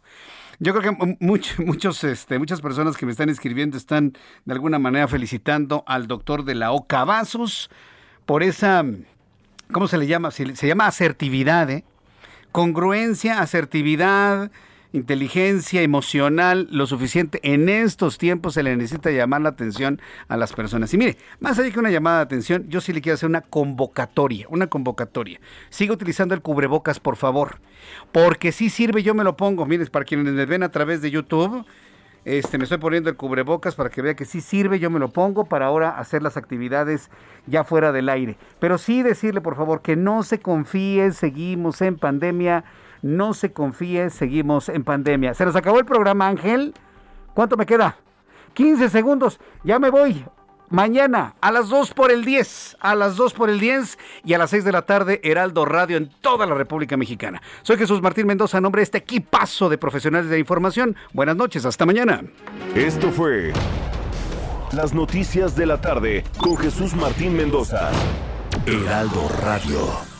Yo creo que muchos, este, muchas personas que me están escribiendo están de alguna manera felicitando al doctor de la OCA Vasos por esa, ¿cómo se le llama? Se, se llama asertividad, ¿eh? Congruencia, asertividad, inteligencia emocional lo suficiente. En estos tiempos se le necesita llamar la atención a las personas. Y mire, más allá que una llamada de atención, yo sí le quiero hacer una convocatoria, una convocatoria. Siga utilizando el cubrebocas, por favor, porque si sirve, yo me lo pongo. Mire, para quienes me ven a través de YouTube, este, me estoy poniendo el cubrebocas para que vea que sí sirve, yo me lo pongo para ahora hacer las actividades ya fuera del aire. Pero sí decirle, por favor, que no se confíe, seguimos en pandemia no se confíe, seguimos en pandemia. Se nos acabó el programa, Ángel. ¿Cuánto me queda? 15 segundos. Ya me voy. Mañana a las 2 por el 10, a las 2 por el 10 y a las 6 de la tarde, Heraldo Radio en toda la República Mexicana. Soy Jesús Martín Mendoza, en nombre de este equipazo de profesionales de información. Buenas noches, hasta mañana. Esto fue Las Noticias de la Tarde con Jesús Martín Mendoza. Heraldo Radio.